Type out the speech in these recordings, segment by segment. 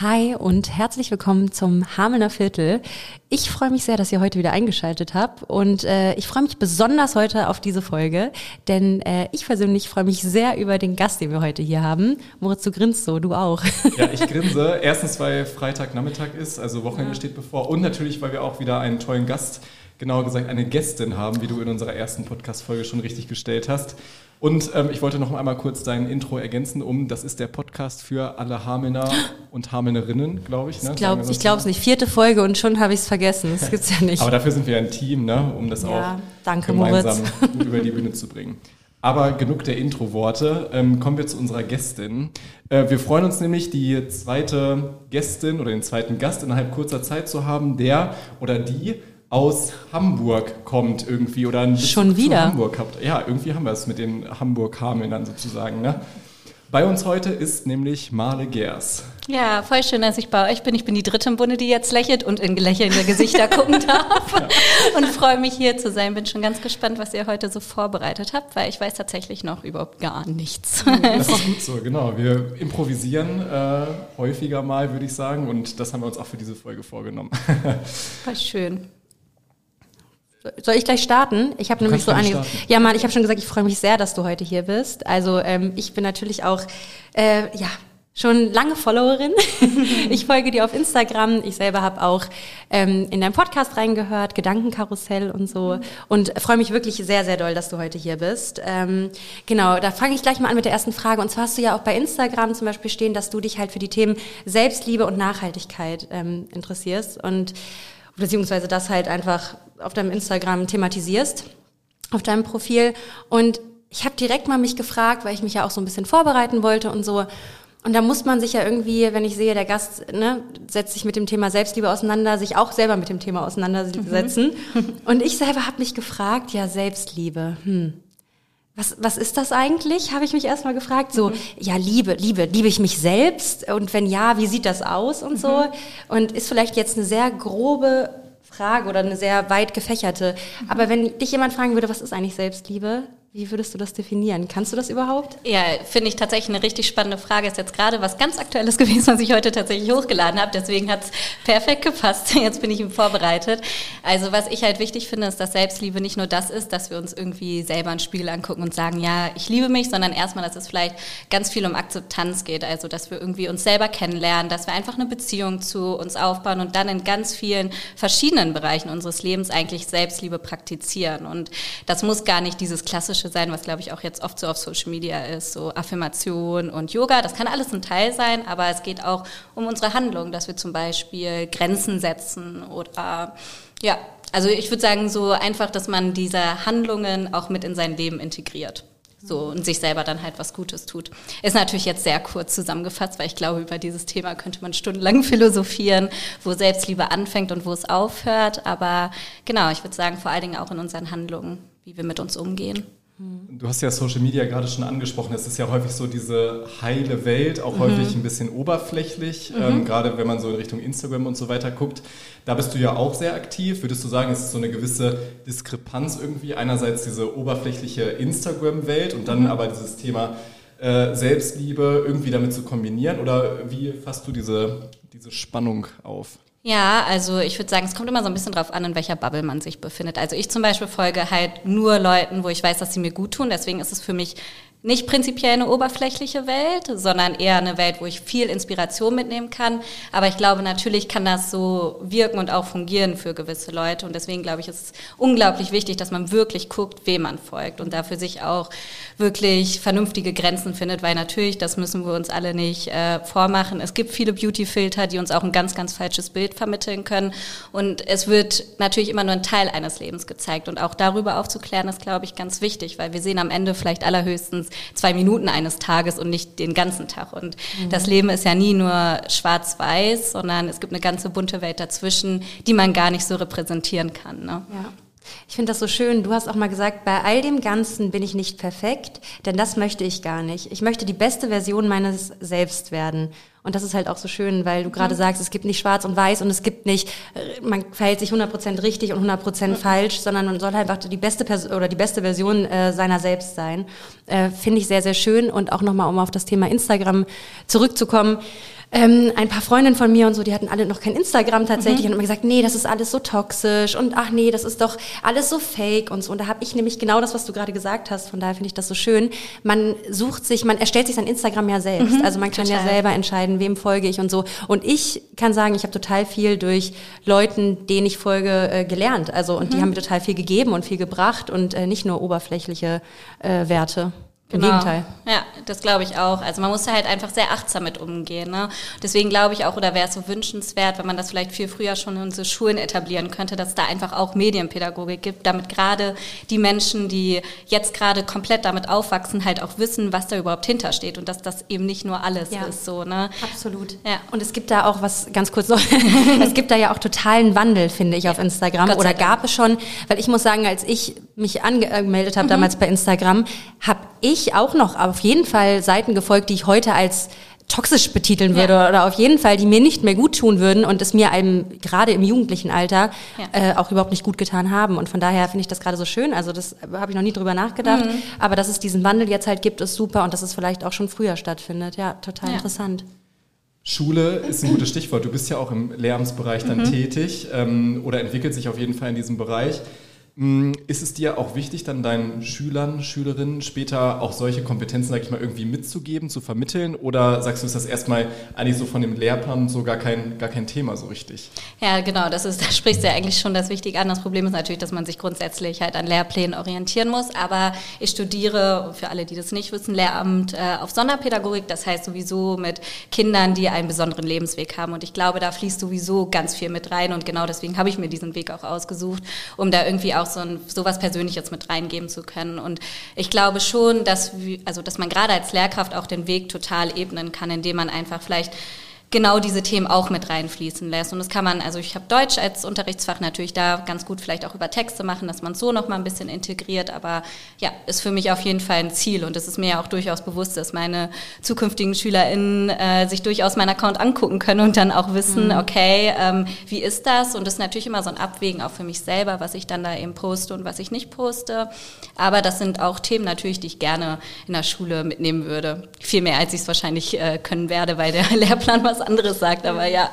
Hi und herzlich willkommen zum Hamelner Viertel. Ich freue mich sehr, dass ihr heute wieder eingeschaltet habt und äh, ich freue mich besonders heute auf diese Folge, denn äh, ich persönlich freue mich sehr über den Gast, den wir heute hier haben. Moritz, du grinst so, du auch. Ja, ich grinse. Erstens, weil Freitagnachmittag ist, also Wochenende ja. steht bevor und natürlich, weil wir auch wieder einen tollen Gast, genauer gesagt eine Gästin haben, wie du in unserer ersten Podcast-Folge schon richtig gestellt hast. Und ähm, ich wollte noch einmal kurz dein Intro ergänzen, um, das ist der Podcast für alle Hamelner und Hamelnerinnen, glaube ich. Ne? Ich glaube es nicht. Vierte Folge und schon habe ich es vergessen. Das gibt's ja nicht. Aber dafür sind wir ein Team, ne? um das ja, auch danke, gemeinsam Moritz. über die Bühne zu bringen. Aber genug der Intro-Worte. Ähm, kommen wir zu unserer Gästin. Äh, wir freuen uns nämlich, die zweite Gästin oder den zweiten Gast innerhalb kurzer Zeit zu haben, der oder die aus Hamburg kommt irgendwie oder ein Schon wieder Hamburg habt. Ja, irgendwie haben wir es mit den Hamburg-Hameln sozusagen. Ne? Bei uns heute ist nämlich Marle Gers. Ja, voll schön, dass ich bei euch bin. Ich bin die dritte im Bunde, die jetzt lächelt und in gelächelnde Gesichter gucken darf. Ja. Und freue mich hier zu sein. Bin schon ganz gespannt, was ihr heute so vorbereitet habt, weil ich weiß tatsächlich noch überhaupt gar nichts. Das ist gut so, genau. Wir improvisieren äh, häufiger mal, würde ich sagen. Und das haben wir uns auch für diese Folge vorgenommen. Voll schön. Soll ich gleich starten? Ich habe nämlich so eine. Ja, Mann, ich habe schon gesagt, ich freue mich sehr, dass du heute hier bist. Also ähm, ich bin natürlich auch äh, ja schon lange Followerin. ich folge dir auf Instagram. Ich selber habe auch ähm, in deinem Podcast reingehört, Gedankenkarussell und so. Und freue mich wirklich sehr, sehr doll, dass du heute hier bist. Ähm, genau, da fange ich gleich mal an mit der ersten Frage. Und zwar hast du ja auch bei Instagram zum Beispiel stehen, dass du dich halt für die Themen Selbstliebe und Nachhaltigkeit ähm, interessierst. Und beziehungsweise das halt einfach auf deinem Instagram thematisierst, auf deinem Profil. Und ich habe direkt mal mich gefragt, weil ich mich ja auch so ein bisschen vorbereiten wollte und so. Und da muss man sich ja irgendwie, wenn ich sehe, der Gast ne, setzt sich mit dem Thema Selbstliebe auseinander, sich auch selber mit dem Thema auseinandersetzen. Mhm. Und ich selber habe mich gefragt, ja, Selbstliebe, hm, was, was ist das eigentlich? Habe ich mich erstmal gefragt. So, mhm. ja, Liebe, Liebe, liebe ich mich selbst? Und wenn ja, wie sieht das aus und so? Mhm. Und ist vielleicht jetzt eine sehr grobe Frage oder eine sehr weit gefächerte. Mhm. Aber wenn dich jemand fragen würde, was ist eigentlich Selbstliebe? Wie würdest du das definieren? Kannst du das überhaupt? Ja, finde ich tatsächlich eine richtig spannende Frage. Ist jetzt gerade was ganz Aktuelles gewesen, was ich heute tatsächlich hochgeladen habe. Deswegen hat es perfekt gepasst. Jetzt bin ich vorbereitet. Also was ich halt wichtig finde, ist, dass Selbstliebe nicht nur das ist, dass wir uns irgendwie selber ein Spiegel angucken und sagen, ja, ich liebe mich, sondern erstmal, dass es vielleicht ganz viel um Akzeptanz geht. Also dass wir irgendwie uns selber kennenlernen, dass wir einfach eine Beziehung zu uns aufbauen und dann in ganz vielen verschiedenen Bereichen unseres Lebens eigentlich Selbstliebe praktizieren. Und das muss gar nicht dieses klassische Klassische sein, was glaube ich auch jetzt oft so auf Social Media ist, so Affirmation und Yoga. Das kann alles ein Teil sein, aber es geht auch um unsere Handlung, dass wir zum Beispiel Grenzen setzen oder ja, also ich würde sagen so einfach, dass man diese Handlungen auch mit in sein Leben integriert. So und sich selber dann halt was Gutes tut. Ist natürlich jetzt sehr kurz zusammengefasst, weil ich glaube, über dieses Thema könnte man stundenlang philosophieren, wo Selbstliebe anfängt und wo es aufhört. Aber genau, ich würde sagen, vor allen Dingen auch in unseren Handlungen, wie wir mit uns umgehen. Du hast ja Social Media gerade schon angesprochen. Es ist ja häufig so diese heile Welt, auch mhm. häufig ein bisschen oberflächlich, mhm. ähm, gerade wenn man so in Richtung Instagram und so weiter guckt. Da bist du ja auch sehr aktiv. Würdest du sagen, es ist so eine gewisse Diskrepanz irgendwie? Einerseits diese oberflächliche Instagram-Welt und dann mhm. aber dieses Thema äh, Selbstliebe irgendwie damit zu kombinieren? Oder wie fasst du diese, diese Spannung auf? Ja, also ich würde sagen, es kommt immer so ein bisschen drauf an, in welcher Bubble man sich befindet. Also ich zum Beispiel folge halt nur Leuten, wo ich weiß, dass sie mir gut tun. Deswegen ist es für mich nicht prinzipiell eine oberflächliche Welt, sondern eher eine Welt, wo ich viel Inspiration mitnehmen kann. Aber ich glaube, natürlich kann das so wirken und auch fungieren für gewisse Leute. Und deswegen glaube ich, ist es unglaublich wichtig, dass man wirklich guckt, wem man folgt und dafür sich auch wirklich vernünftige Grenzen findet, weil natürlich, das müssen wir uns alle nicht äh, vormachen. Es gibt viele Beauty-Filter, die uns auch ein ganz, ganz falsches Bild vermitteln können. Und es wird natürlich immer nur ein Teil eines Lebens gezeigt. Und auch darüber aufzuklären, ist, glaube ich, ganz wichtig, weil wir sehen am Ende vielleicht allerhöchstens zwei Minuten eines Tages und nicht den ganzen Tag. Und mhm. das Leben ist ja nie nur schwarz-weiß, sondern es gibt eine ganze bunte Welt dazwischen, die man gar nicht so repräsentieren kann. Ne? Ja. Ich finde das so schön. Du hast auch mal gesagt, bei all dem Ganzen bin ich nicht perfekt, denn das möchte ich gar nicht. Ich möchte die beste Version meines Selbst werden. Und das ist halt auch so schön, weil du gerade mhm. sagst, es gibt nicht schwarz und weiß und es gibt nicht, äh, man verhält sich 100% richtig und 100% mhm. falsch, sondern man soll halt einfach die beste Person oder die beste Version äh, seiner selbst sein. Äh, Finde ich sehr, sehr schön. Und auch nochmal, um auf das Thema Instagram zurückzukommen. Ähm, ein paar Freundinnen von mir und so, die hatten alle noch kein Instagram tatsächlich mhm. und haben gesagt, nee, das ist alles so toxisch und ach nee, das ist doch alles so fake und so. Und da habe ich nämlich genau das, was du gerade gesagt hast, von daher finde ich das so schön. Man sucht sich, man erstellt sich sein Instagram ja selbst. Mhm, also man kann total. ja selber entscheiden, wem folge ich und so. Und ich kann sagen, ich habe total viel durch Leuten, denen ich folge, äh, gelernt. Also und mhm. die haben mir total viel gegeben und viel gebracht und äh, nicht nur oberflächliche äh, Werte. Im genau. Gegenteil. Ja, das glaube ich auch. Also man muss da halt einfach sehr achtsam mit umgehen. Ne? Deswegen glaube ich auch, oder wäre es so wünschenswert, wenn man das vielleicht viel früher schon in unsere Schulen etablieren könnte, dass es da einfach auch Medienpädagogik gibt, damit gerade die Menschen, die jetzt gerade komplett damit aufwachsen, halt auch wissen, was da überhaupt hintersteht und dass das eben nicht nur alles ja. ist. So, ne? Absolut. Ja. Und es gibt da auch was, ganz kurz noch, es gibt da ja auch totalen Wandel, finde ich, auf Instagram. Oder gab es schon, weil ich muss sagen, als ich mich angemeldet habe mhm. damals bei Instagram, habe ich auch noch auf jeden Fall Seiten gefolgt, die ich heute als toxisch betiteln würde ja. oder auf jeden Fall, die mir nicht mehr gut tun würden und es mir einem gerade im jugendlichen Alter ja. äh, auch überhaupt nicht gut getan haben. Und von daher finde ich das gerade so schön. Also das habe ich noch nie drüber nachgedacht. Mhm. Aber dass es diesen Wandel jetzt halt gibt, ist super und dass es vielleicht auch schon früher stattfindet. Ja, total ja. interessant. Schule ist ein gutes Stichwort. Du bist ja auch im Lehramtsbereich dann mhm. tätig ähm, oder entwickelt sich auf jeden Fall in diesem Bereich. Mm, ist es dir auch wichtig, dann deinen Schülern, Schülerinnen später auch solche Kompetenzen, sag ich mal, irgendwie mitzugeben, zu vermitteln? Oder sagst du, ist das erstmal eigentlich so von dem Lehrplan so gar kein, gar kein Thema so richtig? Ja, genau, das ist, da sprichst du ja eigentlich schon das Wichtige an. Das Problem ist natürlich, dass man sich grundsätzlich halt an Lehrplänen orientieren muss. Aber ich studiere, für alle, die das nicht wissen, Lehramt äh, auf Sonderpädagogik. Das heißt sowieso mit Kindern, die einen besonderen Lebensweg haben. Und ich glaube, da fließt sowieso ganz viel mit rein. Und genau deswegen habe ich mir diesen Weg auch ausgesucht, um da irgendwie auch so ein, sowas Persönliches mit reingeben zu können. Und ich glaube schon, dass, also, dass man gerade als Lehrkraft auch den Weg total ebnen kann, indem man einfach vielleicht genau diese Themen auch mit reinfließen lässt. Und das kann man, also ich habe Deutsch als Unterrichtsfach natürlich da ganz gut vielleicht auch über Texte machen, dass man es so noch mal ein bisschen integriert. Aber ja, ist für mich auf jeden Fall ein Ziel und es ist mir ja auch durchaus bewusst, dass meine zukünftigen SchülerInnen äh, sich durchaus meinen Account angucken können und dann auch wissen, mhm. okay, ähm, wie ist das? Und das ist natürlich immer so ein Abwägen auch für mich selber, was ich dann da eben poste und was ich nicht poste. Aber das sind auch Themen natürlich, die ich gerne in der Schule mitnehmen würde. Viel mehr, als ich es wahrscheinlich äh, können werde, weil der Lehrplan was was anderes sagt, aber ja.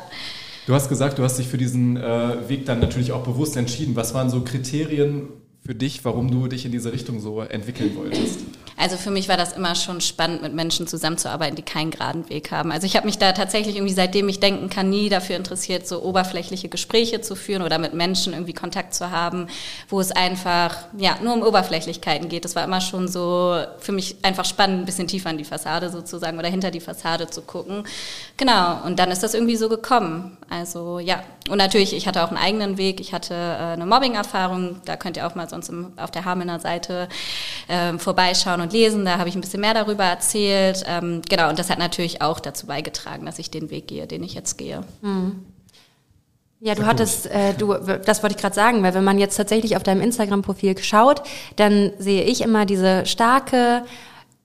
Du hast gesagt, du hast dich für diesen äh, Weg dann natürlich auch bewusst entschieden. Was waren so Kriterien für dich, warum du dich in diese Richtung so entwickeln wolltest? Also für mich war das immer schon spannend, mit Menschen zusammenzuarbeiten, die keinen geraden Weg haben. Also ich habe mich da tatsächlich irgendwie, seitdem ich denken kann, nie dafür interessiert, so oberflächliche Gespräche zu führen oder mit Menschen irgendwie Kontakt zu haben, wo es einfach ja nur um Oberflächlichkeiten geht. Das war immer schon so für mich einfach spannend, ein bisschen tiefer in die Fassade sozusagen oder hinter die Fassade zu gucken. Genau. Und dann ist das irgendwie so gekommen. Also ja. Und natürlich, ich hatte auch einen eigenen Weg. Ich hatte äh, eine Mobbing-Erfahrung. Da könnt ihr auch mal sonst im, auf der Hamener Seite äh, vorbeischauen und lesen. Da habe ich ein bisschen mehr darüber erzählt. Ähm, genau, und das hat natürlich auch dazu beigetragen, dass ich den Weg gehe, den ich jetzt gehe. Mhm. Ja, du hattest, äh, du, das wollte ich gerade sagen, weil wenn man jetzt tatsächlich auf deinem Instagram-Profil schaut, dann sehe ich immer diese starke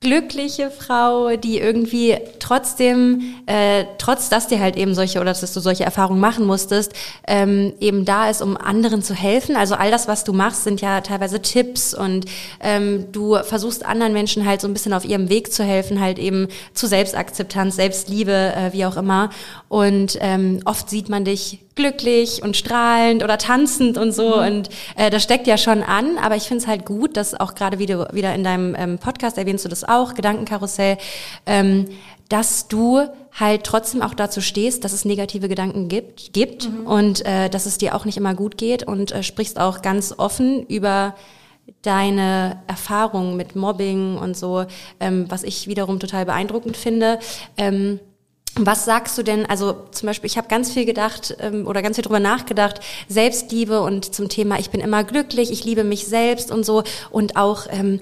glückliche Frau, die irgendwie trotzdem, äh, trotz dass dir halt eben solche oder dass du solche Erfahrungen machen musstest, ähm, eben da ist, um anderen zu helfen. Also all das, was du machst, sind ja teilweise Tipps und ähm, du versuchst anderen Menschen halt so ein bisschen auf ihrem Weg zu helfen, halt eben zu Selbstakzeptanz, Selbstliebe, äh, wie auch immer. Und ähm, oft sieht man dich glücklich und strahlend oder tanzend und so. Mhm. Und äh, das steckt ja schon an, aber ich finde es halt gut, dass auch gerade wieder, wieder in deinem ähm, Podcast erwähnst du das auch, Gedankenkarussell, ähm, dass du halt trotzdem auch dazu stehst, dass es negative Gedanken gibt, gibt mhm. und äh, dass es dir auch nicht immer gut geht und äh, sprichst auch ganz offen über deine Erfahrungen mit Mobbing und so, ähm, was ich wiederum total beeindruckend finde. Ähm, was sagst du denn, also zum Beispiel, ich habe ganz viel gedacht ähm, oder ganz viel drüber nachgedacht, Selbstliebe und zum Thema, ich bin immer glücklich, ich liebe mich selbst und so. Und auch ähm,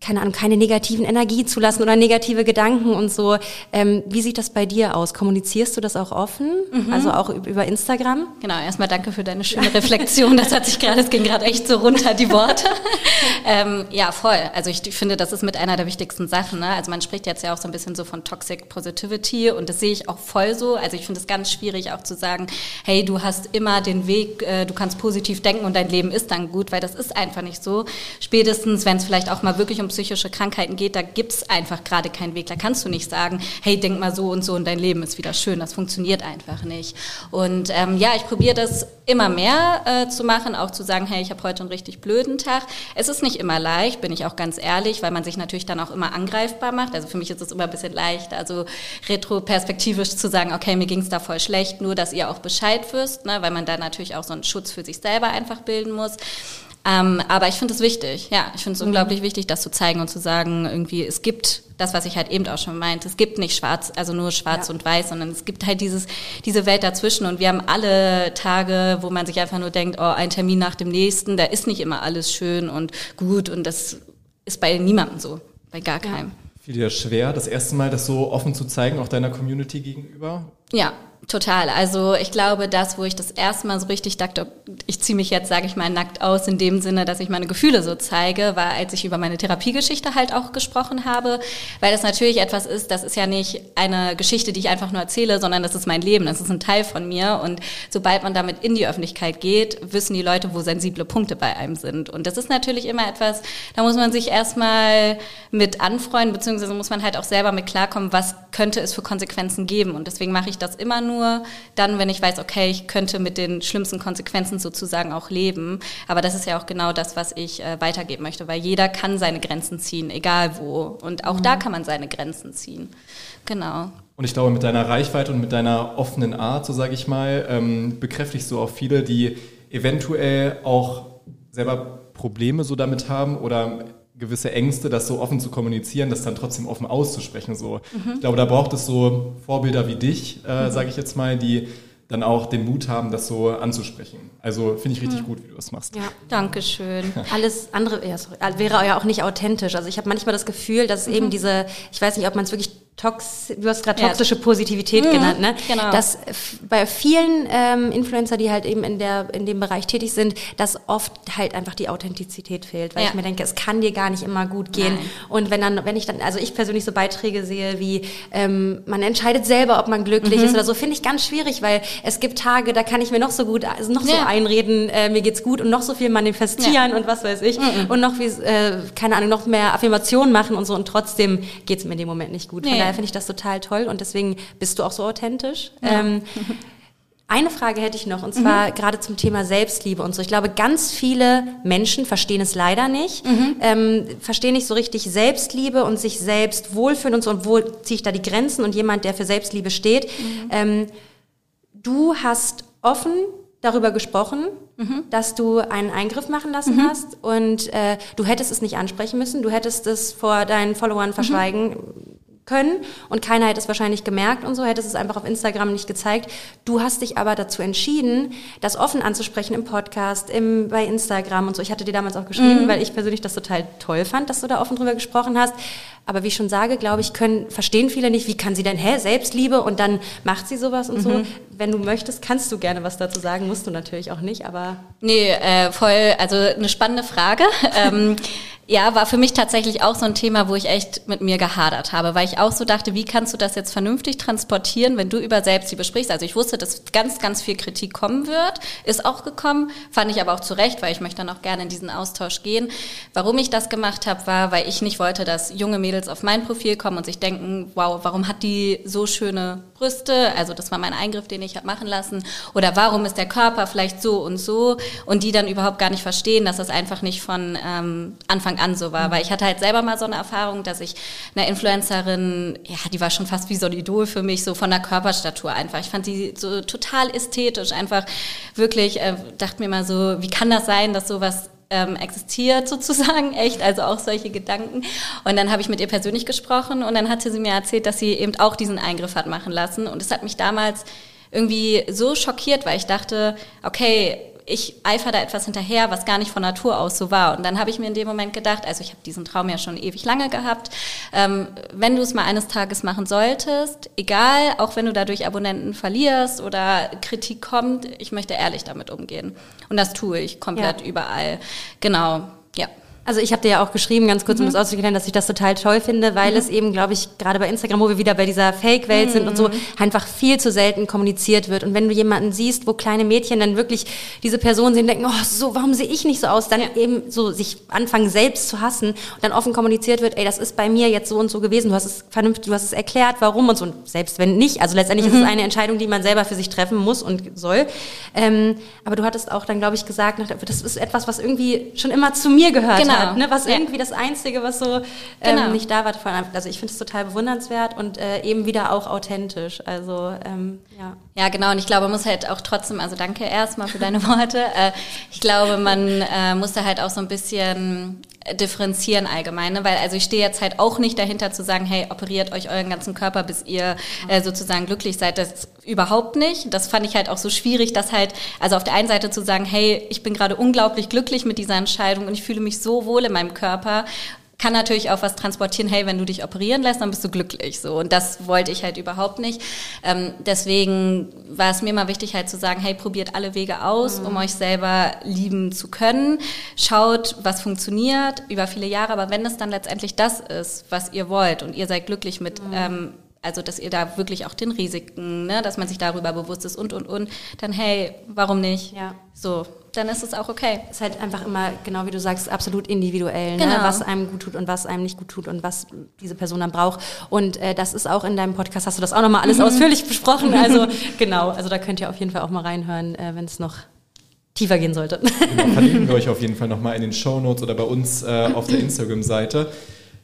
keine Ahnung, keine negativen Energie zulassen oder negative Gedanken und so. Ähm, wie sieht das bei dir aus? Kommunizierst du das auch offen? Mhm. Also auch über Instagram? Genau, erstmal danke für deine schöne Reflexion. Das hat sich gerade, es ging gerade echt so runter, die Worte. ähm, ja, voll. Also ich finde, das ist mit einer der wichtigsten Sachen. Ne? Also man spricht jetzt ja auch so ein bisschen so von Toxic Positivity und das sehe ich auch voll so. Also ich finde es ganz schwierig auch zu sagen, hey, du hast immer den Weg, äh, du kannst positiv denken und dein Leben ist dann gut, weil das ist einfach nicht so. Spätestens, wenn es vielleicht auch mal wirklich um um psychische Krankheiten geht, da gibt's einfach gerade keinen Weg. Da kannst du nicht sagen, hey, denk mal so und so und dein Leben ist wieder schön. Das funktioniert einfach nicht. Und ähm, ja, ich probiere das immer mehr äh, zu machen, auch zu sagen, hey, ich habe heute einen richtig blöden Tag. Es ist nicht immer leicht, bin ich auch ganz ehrlich, weil man sich natürlich dann auch immer angreifbar macht. Also für mich ist es immer ein bisschen leicht, also retroperspektivisch zu sagen, okay, mir ging's da voll schlecht, nur dass ihr auch Bescheid wisst, ne, weil man da natürlich auch so einen Schutz für sich selber einfach bilden muss. Ähm, aber ich finde es wichtig, ja, ich finde es mhm. unglaublich wichtig, das zu zeigen und zu sagen, irgendwie, es gibt das, was ich halt eben auch schon meinte, es gibt nicht schwarz, also nur schwarz ja. und weiß, sondern es gibt halt dieses, diese Welt dazwischen und wir haben alle Tage, wo man sich einfach nur denkt, oh, ein Termin nach dem nächsten, da ist nicht immer alles schön und gut und das ist bei niemandem so, bei gar keinem. Ja. Fiel dir schwer, das erste Mal das so offen zu zeigen, auch deiner Community gegenüber? Ja, Total. Also ich glaube, das, wo ich das erste Mal so richtig dachte, ich ziehe mich jetzt, sage ich mal, nackt aus, in dem Sinne, dass ich meine Gefühle so zeige, war, als ich über meine Therapiegeschichte halt auch gesprochen habe, weil das natürlich etwas ist, das ist ja nicht eine Geschichte, die ich einfach nur erzähle, sondern das ist mein Leben, das ist ein Teil von mir und sobald man damit in die Öffentlichkeit geht, wissen die Leute, wo sensible Punkte bei einem sind. Und das ist natürlich immer etwas, da muss man sich erstmal mit anfreuen, beziehungsweise muss man halt auch selber mit klarkommen, was könnte es für Konsequenzen geben. Und deswegen mache ich das immer nur dann, wenn ich weiß, okay, ich könnte mit den schlimmsten Konsequenzen sozusagen auch leben. Aber das ist ja auch genau das, was ich äh, weitergeben möchte, weil jeder kann seine Grenzen ziehen, egal wo. Und auch mhm. da kann man seine Grenzen ziehen. Genau. Und ich glaube, mit deiner Reichweite und mit deiner offenen Art, so sage ich mal, ähm, bekräftigst du auch viele, die eventuell auch selber Probleme so damit haben oder gewisse Ängste, das so offen zu kommunizieren, das dann trotzdem offen auszusprechen. So. Mhm. Ich glaube, da braucht es so Vorbilder wie dich, äh, mhm. sage ich jetzt mal, die dann auch den Mut haben, das so anzusprechen. Also finde ich richtig mhm. gut, wie du das machst. Ja, danke schön. Alles andere ja, sorry, wäre ja auch nicht authentisch. Also ich habe manchmal das Gefühl, dass eben mhm. diese, ich weiß nicht, ob man es wirklich Tox, du hast gerade toxische ja. Positivität mhm, genannt, ne? Genau. Dass bei vielen ähm, Influencer, die halt eben in der in dem Bereich tätig sind, dass oft halt einfach die Authentizität fehlt, weil ja. ich mir denke, es kann dir gar nicht immer gut gehen. Nein. Und wenn dann, wenn ich dann, also ich persönlich so Beiträge sehe, wie ähm, man entscheidet selber, ob man glücklich mhm. ist oder so, finde ich ganz schwierig, weil es gibt Tage, da kann ich mir noch so gut, also noch ja. so einreden, äh, mir geht's gut und noch so viel manifestieren und was weiß ich mhm. und noch wie äh, keine Ahnung noch mehr Affirmationen machen und so und trotzdem geht's mir in dem Moment nicht gut. Nee daher finde ich das total toll und deswegen bist du auch so authentisch. Ja. Ähm, eine Frage hätte ich noch, und zwar mhm. gerade zum Thema Selbstliebe und so. Ich glaube, ganz viele Menschen verstehen es leider nicht, mhm. ähm, verstehen nicht so richtig Selbstliebe und sich selbst wohlfühlen und so. Und wo ziehe ich da die Grenzen? Und jemand, der für Selbstliebe steht. Mhm. Ähm, du hast offen darüber gesprochen, mhm. dass du einen Eingriff machen lassen mhm. hast und äh, du hättest es nicht ansprechen müssen, du hättest es vor deinen Followern verschweigen mhm können und keiner hätte es wahrscheinlich gemerkt und so, hätte es einfach auf Instagram nicht gezeigt. Du hast dich aber dazu entschieden, das offen anzusprechen im Podcast, im, bei Instagram und so. Ich hatte dir damals auch geschrieben, mhm. weil ich persönlich das total toll fand, dass du da offen drüber gesprochen hast. Aber wie ich schon sage, glaube ich, können, verstehen viele nicht, wie kann sie denn, hä, Selbstliebe und dann macht sie sowas und mhm. so. Wenn du möchtest, kannst du gerne was dazu sagen, musst du natürlich auch nicht, aber. Nee, äh, voll, also eine spannende Frage. ähm, ja, war für mich tatsächlich auch so ein Thema, wo ich echt mit mir gehadert habe, weil ich auch so dachte, wie kannst du das jetzt vernünftig transportieren, wenn du über Selbstliebe sprichst? Also ich wusste, dass ganz, ganz viel Kritik kommen wird, ist auch gekommen, fand ich aber auch zu Recht, weil ich möchte dann auch gerne in diesen Austausch gehen. Warum ich das gemacht habe, war, weil ich nicht wollte, dass junge Mädels auf mein Profil kommen und sich denken, wow, warum hat die so schöne Brüste? Also das war mein Eingriff, den ich habe machen lassen. Oder warum ist der Körper vielleicht so und so? Und die dann überhaupt gar nicht verstehen, dass das einfach nicht von ähm, Anfang an so war, weil ich hatte halt selber mal so eine Erfahrung, dass ich eine Influencerin, ja, die war schon fast wie so ein Idol für mich, so von der Körperstatur einfach. Ich fand die so total ästhetisch, einfach wirklich, äh, dachte mir mal so, wie kann das sein, dass sowas ähm, existiert sozusagen, echt, also auch solche Gedanken. Und dann habe ich mit ihr persönlich gesprochen und dann hatte sie mir erzählt, dass sie eben auch diesen Eingriff hat machen lassen. Und es hat mich damals irgendwie so schockiert, weil ich dachte, okay, ich eifer da etwas hinterher, was gar nicht von Natur aus so war. Und dann habe ich mir in dem Moment gedacht, also ich habe diesen Traum ja schon ewig lange gehabt, ähm, wenn du es mal eines Tages machen solltest, egal, auch wenn du dadurch Abonnenten verlierst oder Kritik kommt, ich möchte ehrlich damit umgehen. Und das tue ich komplett ja. überall. Genau, ja. Also ich habe dir ja auch geschrieben, ganz kurz, mhm. um das auszuklären, dass ich das total toll finde, weil mhm. es eben, glaube ich, gerade bei Instagram, wo wir wieder bei dieser Fake-Welt mhm. sind und so, mhm. einfach viel zu selten kommuniziert wird. Und wenn du jemanden siehst, wo kleine Mädchen dann wirklich diese Person sehen, denken, oh, so, warum sehe ich nicht so aus? Dann ja. eben so sich anfangen, selbst zu hassen und dann offen kommuniziert wird, ey, das ist bei mir jetzt so und so gewesen, du hast es vernünftig, du hast es erklärt, warum und so. Und selbst wenn nicht, also letztendlich ist es mhm. eine Entscheidung, die man selber für sich treffen muss und soll. Ähm, aber du hattest auch dann, glaube ich, gesagt, das ist etwas, was irgendwie schon immer zu mir gehört genau hat, ne? was ja. irgendwie das Einzige, was so ähm, genau. nicht da war. Also ich finde es total bewundernswert und äh, eben wieder auch authentisch. Also ähm, ja. Ja, genau. Und ich glaube, man muss halt auch trotzdem, also danke erstmal für deine Worte. Äh, ich glaube, man äh, muss da halt auch so ein bisschen differenzieren allgemein, ne? weil also ich stehe jetzt halt auch nicht dahinter zu sagen, hey, operiert euch euren ganzen Körper, bis ihr äh, sozusagen glücklich seid. Das überhaupt nicht. Das fand ich halt auch so schwierig, dass halt, also auf der einen Seite zu sagen, hey, ich bin gerade unglaublich glücklich mit dieser Entscheidung und ich fühle mich so wohl in meinem Körper kann natürlich auch was transportieren, hey, wenn du dich operieren lässt, dann bist du glücklich. So. Und das wollte ich halt überhaupt nicht. Ähm, deswegen war es mir mal wichtig, halt zu sagen, hey, probiert alle Wege aus, mhm. um euch selber lieben zu können. Schaut, was funktioniert über viele Jahre, aber wenn es dann letztendlich das ist, was ihr wollt und ihr seid glücklich mit mhm. ähm, also dass ihr da wirklich auch den Risiken, ne, dass man sich darüber bewusst ist und und und, dann hey, warum nicht? Ja. So, dann ist es auch okay. Es ist halt einfach immer, genau wie du sagst, absolut individuell, ne? genau. ne? was einem gut tut und was einem nicht gut tut und was diese Person dann braucht. Und äh, das ist auch in deinem Podcast, hast du das auch nochmal alles mhm. ausführlich besprochen. Also genau, also da könnt ihr auf jeden Fall auch mal reinhören, äh, wenn es noch tiefer gehen sollte. Genau, verlinken wir euch auf jeden Fall nochmal in den Show Notes oder bei uns äh, auf der Instagram-Seite.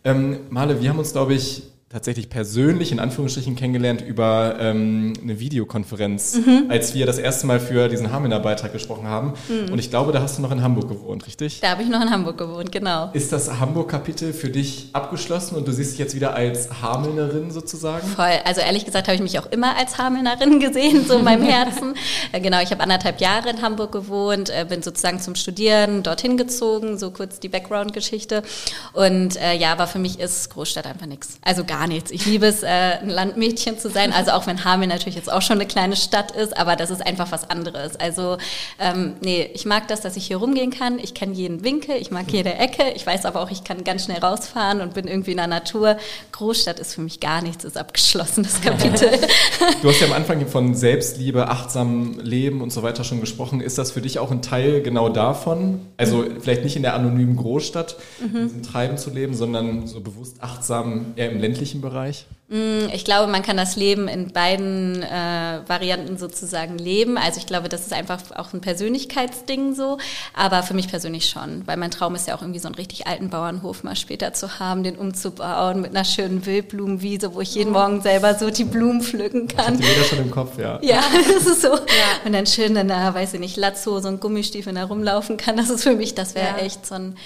Ähm, Male, wir haben uns, glaube ich, tatsächlich persönlich in Anführungsstrichen kennengelernt über ähm, eine Videokonferenz, mhm. als wir das erste Mal für diesen Hamelner-Beitrag gesprochen haben. Mhm. Und ich glaube, da hast du noch in Hamburg gewohnt, richtig? Da habe ich noch in Hamburg gewohnt, genau. Ist das Hamburg-Kapitel für dich abgeschlossen und du siehst dich jetzt wieder als Hamelnerin sozusagen? Voll. Also ehrlich gesagt habe ich mich auch immer als Hamelnerin gesehen, so in meinem Herzen. Äh, genau, ich habe anderthalb Jahre in Hamburg gewohnt, äh, bin sozusagen zum Studieren dorthin gezogen, so kurz die Background-Geschichte. Und äh, ja, aber für mich ist Großstadt einfach nichts. Also gar gar nichts. Ich liebe es, äh, ein Landmädchen zu sein. Also auch wenn Hameln natürlich jetzt auch schon eine kleine Stadt ist, aber das ist einfach was anderes. Also ähm, nee, ich mag das, dass ich hier rumgehen kann. Ich kenne jeden Winkel, ich mag jede Ecke. Ich weiß aber auch, ich kann ganz schnell rausfahren und bin irgendwie in der Natur. Großstadt ist für mich gar nichts, ist abgeschlossen, das Kapitel. Du hast ja am Anfang von Selbstliebe, achtsam Leben und so weiter schon gesprochen. Ist das für dich auch ein Teil genau davon? Also vielleicht nicht in der anonymen Großstadt, mhm. in diesem Treiben zu leben, sondern so bewusst achtsam eher im ländlichen beruflichen Bereich? Mm, ich glaube, man kann das Leben in beiden äh, Varianten sozusagen leben. Also ich glaube, das ist einfach auch ein Persönlichkeitsding so, aber für mich persönlich schon, weil mein Traum ist ja auch irgendwie so einen richtig alten Bauernhof mal später zu haben, den umzubauen mit einer schönen Wildblumenwiese, wo ich jeden Morgen selber so die Blumen pflücken kann. Das jeder schon im Kopf, ja. Ja, das ist so. Ja. Und dann schön in einer, weiß ich nicht, Latzhose und Gummistiefeln herumlaufen kann. Das ist für mich, das wäre ja. echt so ein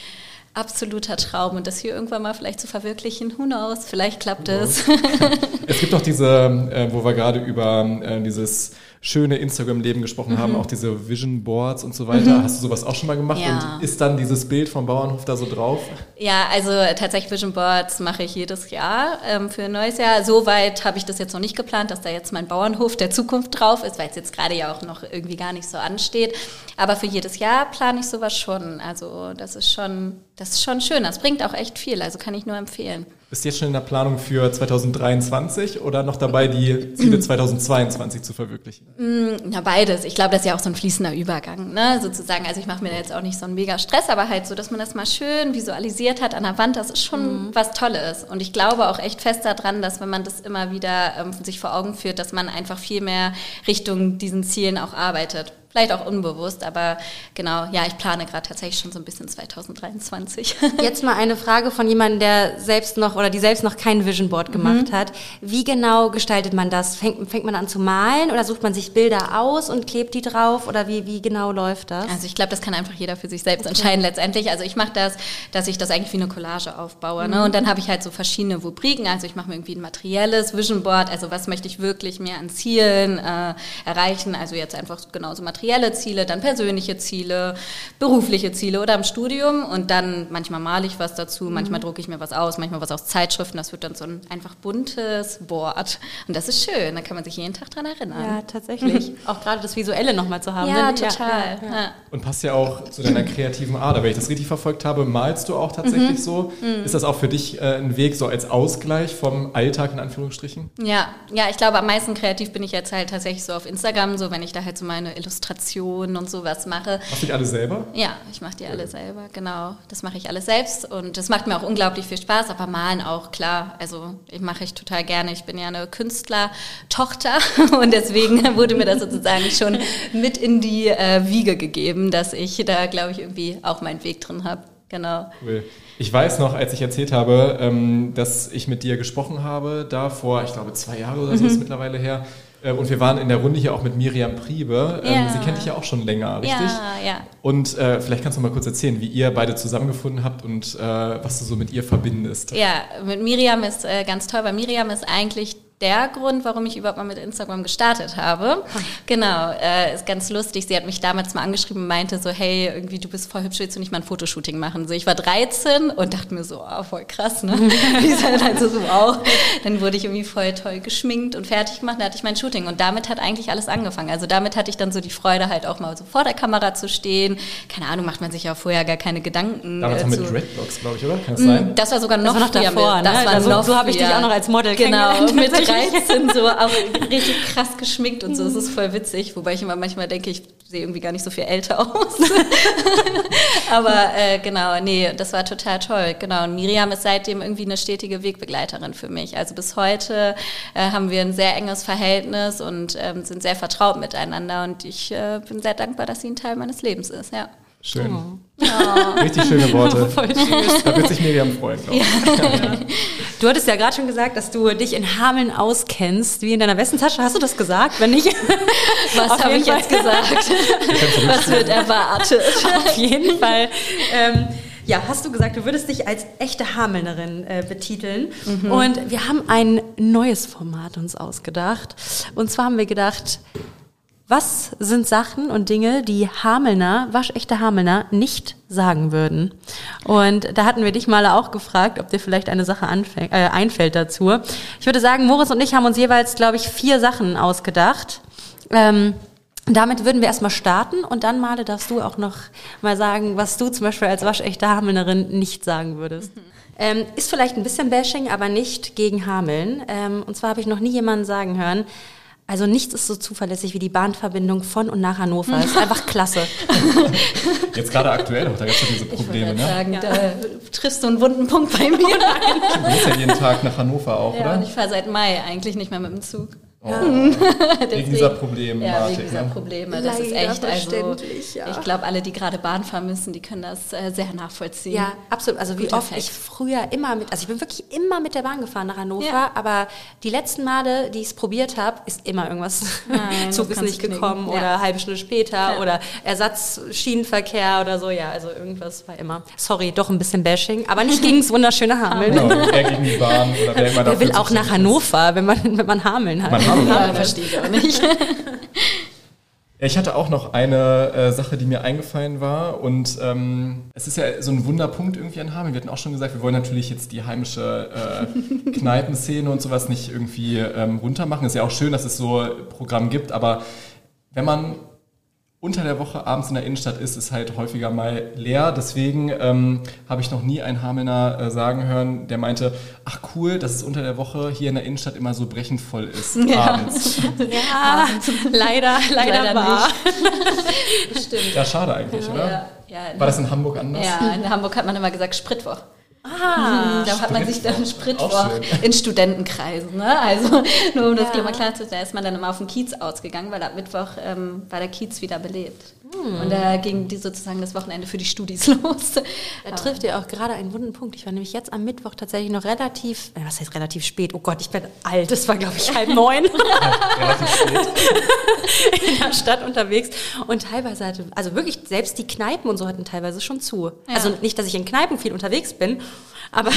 absoluter Traum und das hier irgendwann mal vielleicht zu verwirklichen, who knows, vielleicht klappt es. es gibt auch diese, äh, wo wir gerade über äh, dieses schöne Instagram-Leben gesprochen mhm. haben, auch diese Vision Boards und so weiter. Mhm. Hast du sowas auch schon mal gemacht ja. und ist dann dieses Bild vom Bauernhof da so drauf? Ja, also tatsächlich Vision Boards mache ich jedes Jahr ähm, für ein neues Jahr. Soweit habe ich das jetzt noch nicht geplant, dass da jetzt mein Bauernhof der Zukunft drauf ist, weil es jetzt gerade ja auch noch irgendwie gar nicht so ansteht. Aber für jedes Jahr plane ich sowas schon. Also das ist schon, das ist schon schön. Das bringt auch echt viel. Also kann ich nur empfehlen. Bist du jetzt schon in der Planung für 2023 oder noch dabei, die Ziele 2022 zu verwirklichen? Mm, na, beides. Ich glaube, das ist ja auch so ein fließender Übergang, ne? sozusagen. Also ich mache mir da jetzt auch nicht so einen mega Stress, aber halt so, dass man das mal schön visualisiert hat an der Wand, das ist schon mhm. was Tolles. Und ich glaube auch echt fest daran, dass wenn man das immer wieder ähm, sich vor Augen führt, dass man einfach viel mehr Richtung diesen Zielen auch arbeitet vielleicht auch unbewusst, aber genau, ja, ich plane gerade tatsächlich schon so ein bisschen 2023. Jetzt mal eine Frage von jemandem, der selbst noch oder die selbst noch kein Vision Board gemacht mhm. hat. Wie genau gestaltet man das? Fängt, fängt man an zu malen oder sucht man sich Bilder aus und klebt die drauf oder wie, wie genau läuft das? Also ich glaube, das kann einfach jeder für sich selbst okay. entscheiden letztendlich. Also ich mache das, dass ich das eigentlich wie eine Collage aufbaue. Ne? Mhm. Ne? Und dann habe ich halt so verschiedene Rubriken. Also ich mache mir irgendwie ein materielles Vision Board. Also was möchte ich wirklich mehr an Zielen äh, erreichen? Also jetzt einfach genauso materiell materielle Ziele, dann persönliche Ziele, berufliche Ziele oder im Studium und dann manchmal male ich was dazu, manchmal mhm. drucke ich mir was aus, manchmal was aus Zeitschriften. Das wird dann so ein einfach buntes Board und das ist schön. Da kann man sich jeden Tag dran erinnern. Ja, tatsächlich. auch gerade das Visuelle nochmal zu haben. Ja, ne? total. Ja, ja. Und passt ja auch zu deiner kreativen Ader. Wenn ich das richtig verfolgt habe, malst du auch tatsächlich mhm. so. Mhm. Ist das auch für dich äh, ein Weg so als Ausgleich vom Alltag in Anführungsstrichen? Ja, ja, ich glaube, am meisten kreativ bin ich jetzt halt tatsächlich so auf Instagram, so wenn ich da halt so meine Illustrationen und sowas mache. Machst du die alle selber? Ja, ich mache die alle selber, genau. Das mache ich alles selbst und das macht mir auch unglaublich viel Spaß, aber malen auch, klar. Also ich mache ich total gerne. Ich bin ja eine Künstlertochter und deswegen wurde mir das sozusagen schon mit in die äh, Wiege gegeben, dass ich da, glaube ich, irgendwie auch meinen Weg drin habe. Genau. Cool. Ich weiß noch, als ich erzählt habe, ähm, dass ich mit dir gesprochen habe, da vor, ich glaube, zwei Jahre oder so mhm. ist mittlerweile her. Äh, und wir waren in der Runde hier auch mit Miriam Priebe. Ähm, ja. Sie kennt dich ja auch schon länger, richtig? Ja, ja. Und äh, vielleicht kannst du mal kurz erzählen, wie ihr beide zusammengefunden habt und äh, was du so mit ihr verbindest. Ja, mit Miriam ist äh, ganz toll, weil Miriam ist eigentlich der Grund, warum ich überhaupt mal mit Instagram gestartet habe. Genau, äh, ist ganz lustig. Sie hat mich damals mal angeschrieben und meinte so, hey, irgendwie du bist voll hübsch, willst du nicht mal ein Fotoshooting machen? So, ich war 13 und dachte mir so, oh, voll krass, ne? Wie ist halt also so auch. Dann wurde ich irgendwie voll toll geschminkt und fertig gemacht, dann hatte ich mein Shooting und damit hat eigentlich alles angefangen. Also damit hatte ich dann so die Freude halt auch mal so vor der Kamera zu stehen. Keine Ahnung, macht man sich ja vorher gar keine Gedanken. Damals äh, mit Dreadlocks, glaube ich, oder? Kann das sein? Das war sogar noch, das war noch davor, ne? Das war also, noch so habe ich dich auch noch als Model genau, mit 13 so auch richtig krass geschminkt und so. Das ist voll witzig, wobei ich immer manchmal denke, ich sehe irgendwie gar nicht so viel älter aus. Aber äh, genau, nee, das war total toll. Genau. Und Miriam ist seitdem irgendwie eine stetige Wegbegleiterin für mich. Also bis heute äh, haben wir ein sehr enges Verhältnis und ähm, sind sehr vertraut miteinander. Und ich äh, bin sehr dankbar, dass sie ein Teil meines Lebens ist, ja. Schön. Oh. Richtig schöne Worte. Voll schön. Da wird sich Miriam freuen, glaube ich. Ja. Du hattest ja gerade schon gesagt, dass du dich in Hameln auskennst, wie in deiner Westentasche. Hast du das gesagt? Wenn nicht, was habe ich jetzt gesagt? was wird erwartet? Auf jeden Fall. Ähm, ja, hast du gesagt, du würdest dich als echte Hamelnerin äh, betiteln. Mhm. Und wir haben ein neues Format uns ausgedacht. Und zwar haben wir gedacht, was sind Sachen und Dinge, die Hamelner, waschechte Hamelner, nicht sagen würden? Und da hatten wir dich mal auch gefragt, ob dir vielleicht eine Sache anfäng, äh, einfällt dazu. Ich würde sagen, Moritz und ich haben uns jeweils, glaube ich, vier Sachen ausgedacht. Ähm, damit würden wir erstmal starten und dann, Male, darfst du auch noch mal sagen, was du zum Beispiel als waschechte Hamelnerin nicht sagen würdest. Mhm. Ähm, ist vielleicht ein bisschen Bashing, aber nicht gegen Hameln. Ähm, und zwar habe ich noch nie jemanden sagen hören, also nichts ist so zuverlässig wie die Bahnverbindung von und nach Hannover. Das ist einfach klasse. Jetzt gerade aktuell noch, da gibt es ja diese Probleme. Ich ne? sagen, ja. da triffst du einen wunden Punkt bei mir. Du bist ja jeden Tag nach Hannover auch, ja, oder? Und ich fahre seit Mai eigentlich nicht mehr mit dem Zug. Oh. wegen dieser Probleme. Ja, wegen dieser Probleme. Das ist echt, also ja. ich glaube, alle, die gerade Bahn fahren müssen, die können das äh, sehr nachvollziehen. Ja, absolut. Also wie oft Effekt. ich früher immer mit, also ich bin wirklich immer mit der Bahn gefahren nach Hannover, ja. aber die letzten Male, die ich es probiert habe, ist immer irgendwas. Nein, Zug ist nicht gekommen oder eine halbe Stunde später oder Ersatzschienenverkehr oder so. Ja, also irgendwas war immer. Sorry, doch ein bisschen Bashing, aber nicht gegen das wunderschöne Hameln. Genau, gegen die Bahn oder wer immer Wer will auch nach Hannover, wenn man, wenn man Hameln hat? Man ja, verstehe ich auch nicht. Ich hatte auch noch eine äh, Sache, die mir eingefallen war und ähm, es ist ja so ein Wunderpunkt irgendwie an Hameln. Wir hatten auch schon gesagt, wir wollen natürlich jetzt die heimische äh, Kneipenszene und sowas nicht irgendwie ähm, runtermachen. Ist ja auch schön, dass es so Programm gibt, aber wenn man unter der Woche abends in der Innenstadt ist, ist halt häufiger mal leer. Deswegen ähm, habe ich noch nie einen Hamelner äh, sagen hören, der meinte, ach cool, dass es unter der Woche hier in der Innenstadt immer so brechend voll ist ja. abends. Ja, leider, leider, leider war. Stimmt. Ja, schade eigentlich, ja, oder? Ja, ja, war das in Hamburg anders? Ja, in Hamburg hat man immer gesagt Spritwoch. Ah, da hat man sich dann Spritwoch in Studentenkreisen. Ne? Also nur um das ja. mal klar zu da ist man dann immer auf den Kiez ausgegangen, weil ab Mittwoch ähm, war der Kiez wieder belebt. Mhm. Und da ging die sozusagen das Wochenende für die Studis los. Da trifft ihr auch gerade einen wunden Punkt. Ich war nämlich jetzt am Mittwoch tatsächlich noch relativ, äh, was heißt relativ spät? Oh Gott, ich bin alt. Es war, glaube ich, halb neun. relativ spät. In der Stadt unterwegs. Und teilweise hatte, also wirklich, selbst die Kneipen und so hatten teilweise schon zu. Ja. Also nicht, dass ich in Kneipen viel unterwegs bin, aber,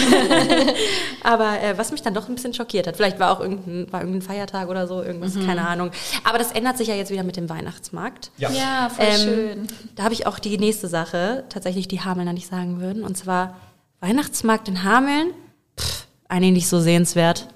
aber äh, was mich dann doch ein bisschen schockiert hat, vielleicht war auch irgendein, war irgendein Feiertag oder so, irgendwas, mhm. keine Ahnung. Aber das ändert sich ja jetzt wieder mit dem Weihnachtsmarkt. Ja, ja voll ähm, schön. Da habe ich auch die nächste Sache, tatsächlich die Hamelner nicht sagen würden. Und zwar Weihnachtsmarkt in Hameln, pff, eigentlich nicht so sehenswert.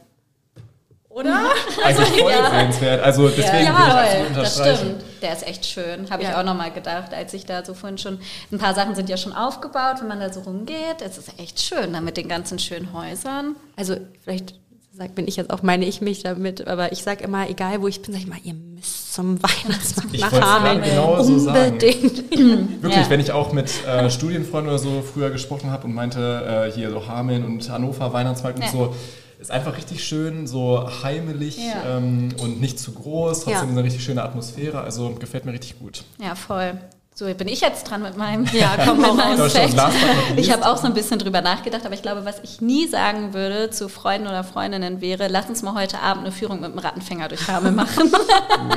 Oder? Eigentlich voll ja. sehenswert. Also deswegen ja, würde ich. Das stimmt. Der ist echt schön. Habe ja. ich auch nochmal gedacht, als ich da so vorhin schon, ein paar Sachen sind ja schon aufgebaut, wenn man da so rumgeht. Es ist echt schön da mit den ganzen schönen Häusern. Also vielleicht sag, bin ich jetzt auch, meine ich mich damit, aber ich sage immer, egal wo ich bin, sage ich immer, ihr müsst zum Weihnachtsmarkt nach Hameln. Genau Unbedingt. So Wirklich, ja. wenn ich auch mit äh, Studienfreunden oder so früher gesprochen habe und meinte, äh, hier so Hameln und Hannover Weihnachtsmarkt ja. und so, ist einfach richtig schön, so heimelig ja. ähm, und nicht zu groß, trotzdem ja. eine richtig schöne Atmosphäre. Also gefällt mir richtig gut. Ja, voll. So, bin ich jetzt dran mit meinem, ja, komm, mit meinem Fact. Ich habe auch so ein bisschen drüber nachgedacht, aber ich glaube, was ich nie sagen würde zu Freunden oder Freundinnen wäre, lass uns mal heute Abend eine Führung mit dem Rattenfänger durch Hamel machen.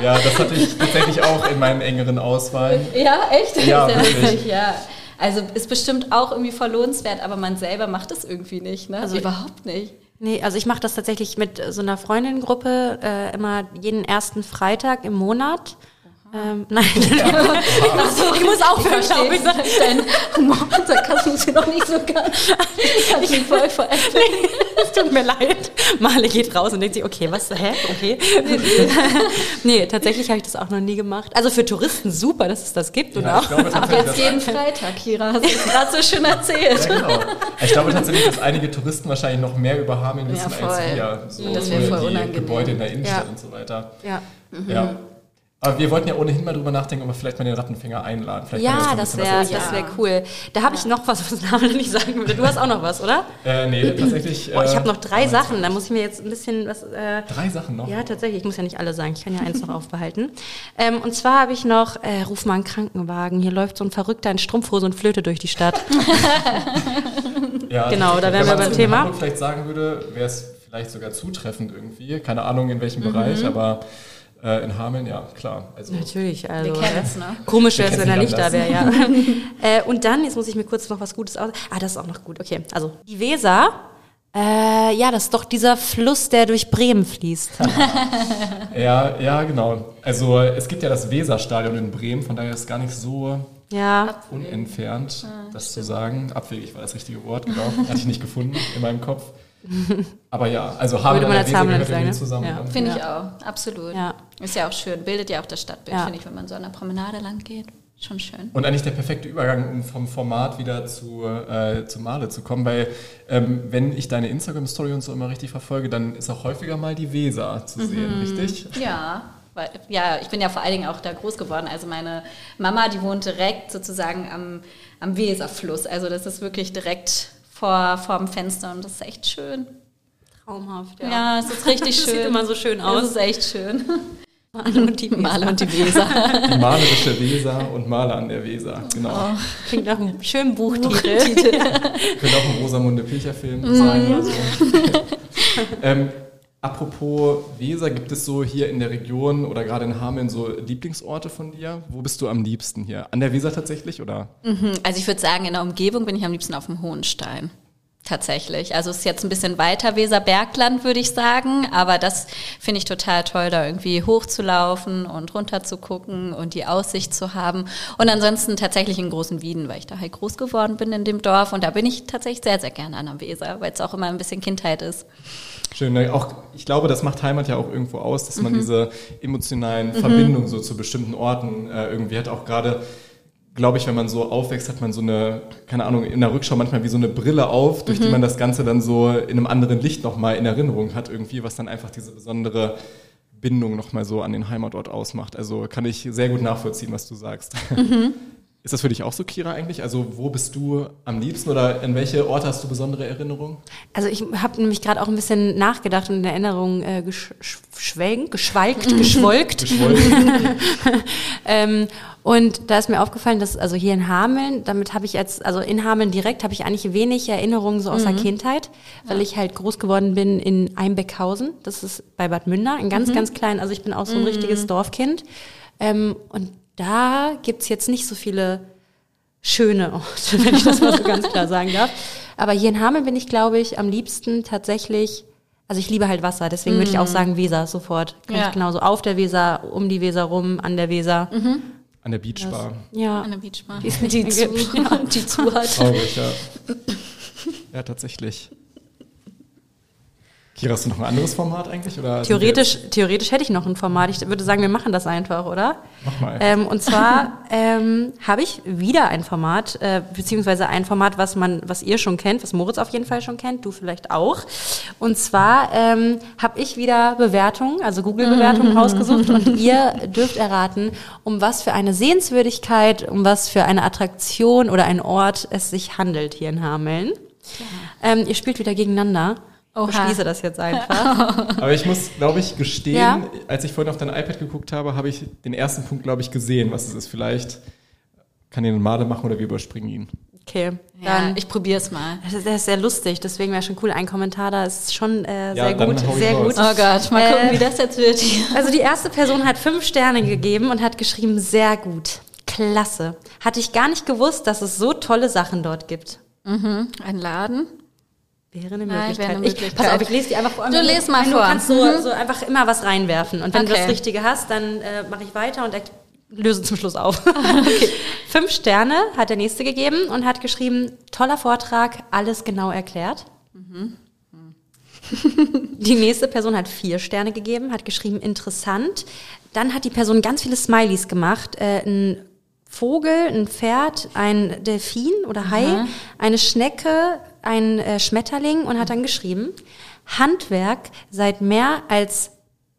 ja, das hatte ich tatsächlich auch in meinen engeren Auswahl. Ja, echt? Ja, wirklich. ja. Also ist bestimmt auch irgendwie verlohnenswert, aber man selber macht es irgendwie nicht, ne? Also überhaupt nicht. Nee, also ich mache das tatsächlich mit so einer Freundinnengruppe äh, immer jeden ersten Freitag im Monat. Ähm, nein, also, ich muss aufhören, glaube ich. Dein Humor und Sarkasmus sind noch nicht so ganz. Ich voll veräppeln. Nee, es tut mir leid. Male geht raus und denkt sich, okay, was, hä, okay. nee, tatsächlich habe ich das auch noch nie gemacht. Also für Touristen super, dass es das gibt. Ja, und auch. Glaube, Ab jetzt jeden Freitag, Kira, hast du gerade so schön erzählt. Ja, genau. Ich glaube tatsächlich, dass einige Touristen wahrscheinlich noch mehr über Hameln wissen ja, als wir. So das wäre voll die unangenehm. Gebäude in der Innenstadt ja. und so weiter. Ja. Mhm. ja. Aber wir wollten ja ohnehin mal drüber nachdenken, ob wir vielleicht mal den Rattenfänger einladen. Vielleicht ja, das wäre das wär cool. Da habe ich noch was, was Name nicht sagen würde. Du hast auch noch was, oder? Äh, nee, tatsächlich. oh, ich habe noch drei Sachen. Da muss ich mir jetzt ein bisschen was. Äh, drei Sachen noch? Ja, tatsächlich. Ich muss ja nicht alle sagen. Ich kann ja eins noch aufbehalten. Ähm, und zwar habe ich noch, äh, ruf mal einen Krankenwagen. Hier läuft so ein Verrückter in Strumpfhose und Flöte durch die Stadt. ja, genau, da wären wir beim Thema. Wenn man vielleicht sagen würde, wäre es vielleicht sogar zutreffend irgendwie. Keine Ahnung in welchem mhm. Bereich, aber äh, in Hameln, ja, klar. Also, Natürlich, also. Wir kennen's, ne? Komisch wäre es, wenn er nicht da wäre, ja. äh, und dann, jetzt muss ich mir kurz noch was Gutes aus. Ah, das ist auch noch gut, okay. Also, die Weser, äh, ja, das ist doch dieser Fluss, der durch Bremen fließt. ja, ja, genau. Also, es gibt ja das Weserstadion in Bremen, von daher ist es gar nicht so ja. unentfernt, ah, das stimmt. zu sagen. Abwegig war das richtige Wort, genau. Hatte ich nicht gefunden in meinem Kopf. Aber ja, also haben wir als Hameln sagen, ne? zusammen. Ja. Finde ich auch, absolut. Ja. Ist ja auch schön, bildet ja auch das Stadtbild, finde ich, wenn man so an der Promenade lang geht. Schon schön. Und eigentlich der perfekte Übergang, um vom Format wieder zu, äh, zu Male zu kommen, weil ähm, wenn ich deine Instagram-Story und so immer richtig verfolge, dann ist auch häufiger mal die Weser zu sehen, mhm. richtig? Ja, weil, ja, ich bin ja vor allen Dingen auch da groß geworden. Also meine Mama, die wohnt direkt sozusagen am, am Weserfluss. Also das ist wirklich direkt vor, vor dem Fenster und das ist echt schön. Traumhaft, ja. Ja, es ist richtig schön. Sieht immer so schön aus. Es ist echt schön. Male und die Weser. Male und die Weser. Die malerische Weser und Maler an der Weser, genau. Oh, klingt nach einem schönen Buchtitel. Könnte auch ein Rosamunde Pilcher-Film mm. sein oder so. ähm, apropos Weser, gibt es so hier in der Region oder gerade in Hameln so Lieblingsorte von dir? Wo bist du am liebsten hier? An der Weser tatsächlich oder? Mhm, also ich würde sagen, in der Umgebung bin ich am liebsten auf dem Hohenstein tatsächlich. Also es ist jetzt ein bisschen weiter Weserbergland, würde ich sagen, aber das finde ich total toll, da irgendwie hochzulaufen und runter zu gucken und die Aussicht zu haben. Und ansonsten tatsächlich in Großen Wieden, weil ich da halt groß geworden bin in dem Dorf und da bin ich tatsächlich sehr, sehr gerne an der Weser, weil es auch immer ein bisschen Kindheit ist. Schön. Ne? Auch, ich glaube, das macht Heimat ja auch irgendwo aus, dass man mhm. diese emotionalen mhm. Verbindungen so zu bestimmten Orten äh, irgendwie hat. Auch gerade glaube ich, wenn man so aufwächst, hat man so eine, keine Ahnung, in der Rückschau manchmal wie so eine Brille auf, durch mhm. die man das Ganze dann so in einem anderen Licht nochmal in Erinnerung hat, irgendwie, was dann einfach diese besondere Bindung nochmal so an den Heimatort ausmacht. Also kann ich sehr gut nachvollziehen, was du sagst. Ist das für dich auch so, Kira, eigentlich? Also wo bist du am liebsten oder in welche Orte hast du besondere Erinnerungen? Also ich habe nämlich gerade auch ein bisschen nachgedacht und in Erinnerung äh, geschwelgen, geschwalgt, geschwolgt. ähm, und da ist mir aufgefallen, dass also hier in Hameln, damit habe ich jetzt, also in Hameln direkt habe ich eigentlich wenig Erinnerungen so aus mhm. der Kindheit, weil ja. ich halt groß geworden bin in Einbeckhausen. Das ist bei Bad Münder, ein ganz, mhm. ganz klein, also ich bin auch so ein mhm. richtiges Dorfkind. Ähm, und da gibt's jetzt nicht so viele schöne Orte, wenn ich das mal so ganz klar sagen darf. Aber hier in Hameln bin ich, glaube ich, am liebsten tatsächlich, also ich liebe halt Wasser, deswegen mm. würde ich auch mhm. sagen Weser sofort. Kann ja. ich genauso auf der Weser, um die Weser rum, an der Weser. Mhm. An der Beachbar. Das, ja. An der Beachbar. Die, die, die, zu, die zu hat. Traurig, ja. ja, tatsächlich. Kira, hast du noch ein anderes Format eigentlich? Oder theoretisch, theoretisch hätte ich noch ein Format. Ich würde sagen, wir machen das einfach, oder? Mach mal. Ähm, und zwar ähm, habe ich wieder ein Format, äh, beziehungsweise ein Format, was man, was ihr schon kennt, was Moritz auf jeden Fall schon kennt, du vielleicht auch. Und zwar ähm, habe ich wieder Bewertungen, also Google-Bewertungen rausgesucht und ihr dürft erraten, um was für eine Sehenswürdigkeit, um was für eine Attraktion oder ein Ort es sich handelt hier in Hameln. Ja. Ähm, ihr spielt wieder gegeneinander. Oha. beschließe das jetzt einfach. Aber ich muss, glaube ich, gestehen, ja? als ich vorhin auf dein iPad geguckt habe, habe ich den ersten Punkt, glaube ich, gesehen, was es ist. Vielleicht kann ihn Made machen oder wir überspringen ihn. Okay, ja, dann ich probiere es mal. Das ist, das ist, sehr lustig, deswegen wäre schon cool. Ein Kommentar da ist schon äh, sehr ja, gut, sehr gut. Oh Gott, mal gucken, äh, wie das jetzt wird. Also die erste Person hat fünf Sterne gegeben und hat geschrieben, sehr gut, klasse. Hatte ich gar nicht gewusst, dass es so tolle Sachen dort gibt. Mhm. Ein Laden? Wäre eine Möglichkeit. Wäre eine Möglichkeit. Ich, pass auf, ich lese die einfach vor. Du lest mal vor. Du kannst so, mhm. so einfach immer was reinwerfen. Und wenn okay. du das Richtige hast, dann äh, mache ich weiter und löse zum Schluss auf. okay. Fünf Sterne hat der Nächste gegeben und hat geschrieben, toller Vortrag, alles genau erklärt. Mhm. Die nächste Person hat vier Sterne gegeben, hat geschrieben, interessant. Dann hat die Person ganz viele Smileys gemacht. Äh, ein Vogel, ein Pferd, ein Delfin oder Hai, Aha. eine Schnecke, ein äh, Schmetterling und hat dann geschrieben, Handwerk seit mehr als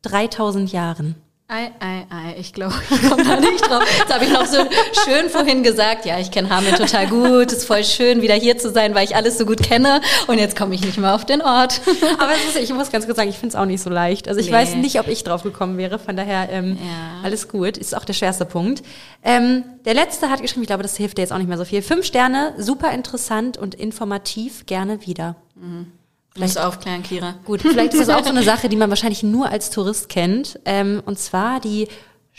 3000 Jahren. Ei, ei, ei, ich glaube, ich komme da nicht drauf. Jetzt habe ich noch so schön vorhin gesagt, ja, ich kenne Hameln total gut, ist voll schön, wieder hier zu sein, weil ich alles so gut kenne und jetzt komme ich nicht mehr auf den Ort. Aber ist, ich muss ganz kurz sagen, ich finde es auch nicht so leicht. Also ich nee. weiß nicht, ob ich drauf gekommen wäre, von daher ähm, ja. alles gut, ist auch der schwerste Punkt. Ähm, der letzte hat geschrieben, ich glaube, das hilft dir jetzt auch nicht mehr so viel. Fünf Sterne, super interessant und informativ, gerne wieder. Mhm. Vielleicht Muss aufklären, Kira. Gut, vielleicht ist das auch so eine Sache, die man wahrscheinlich nur als Tourist kennt. Ähm, und zwar die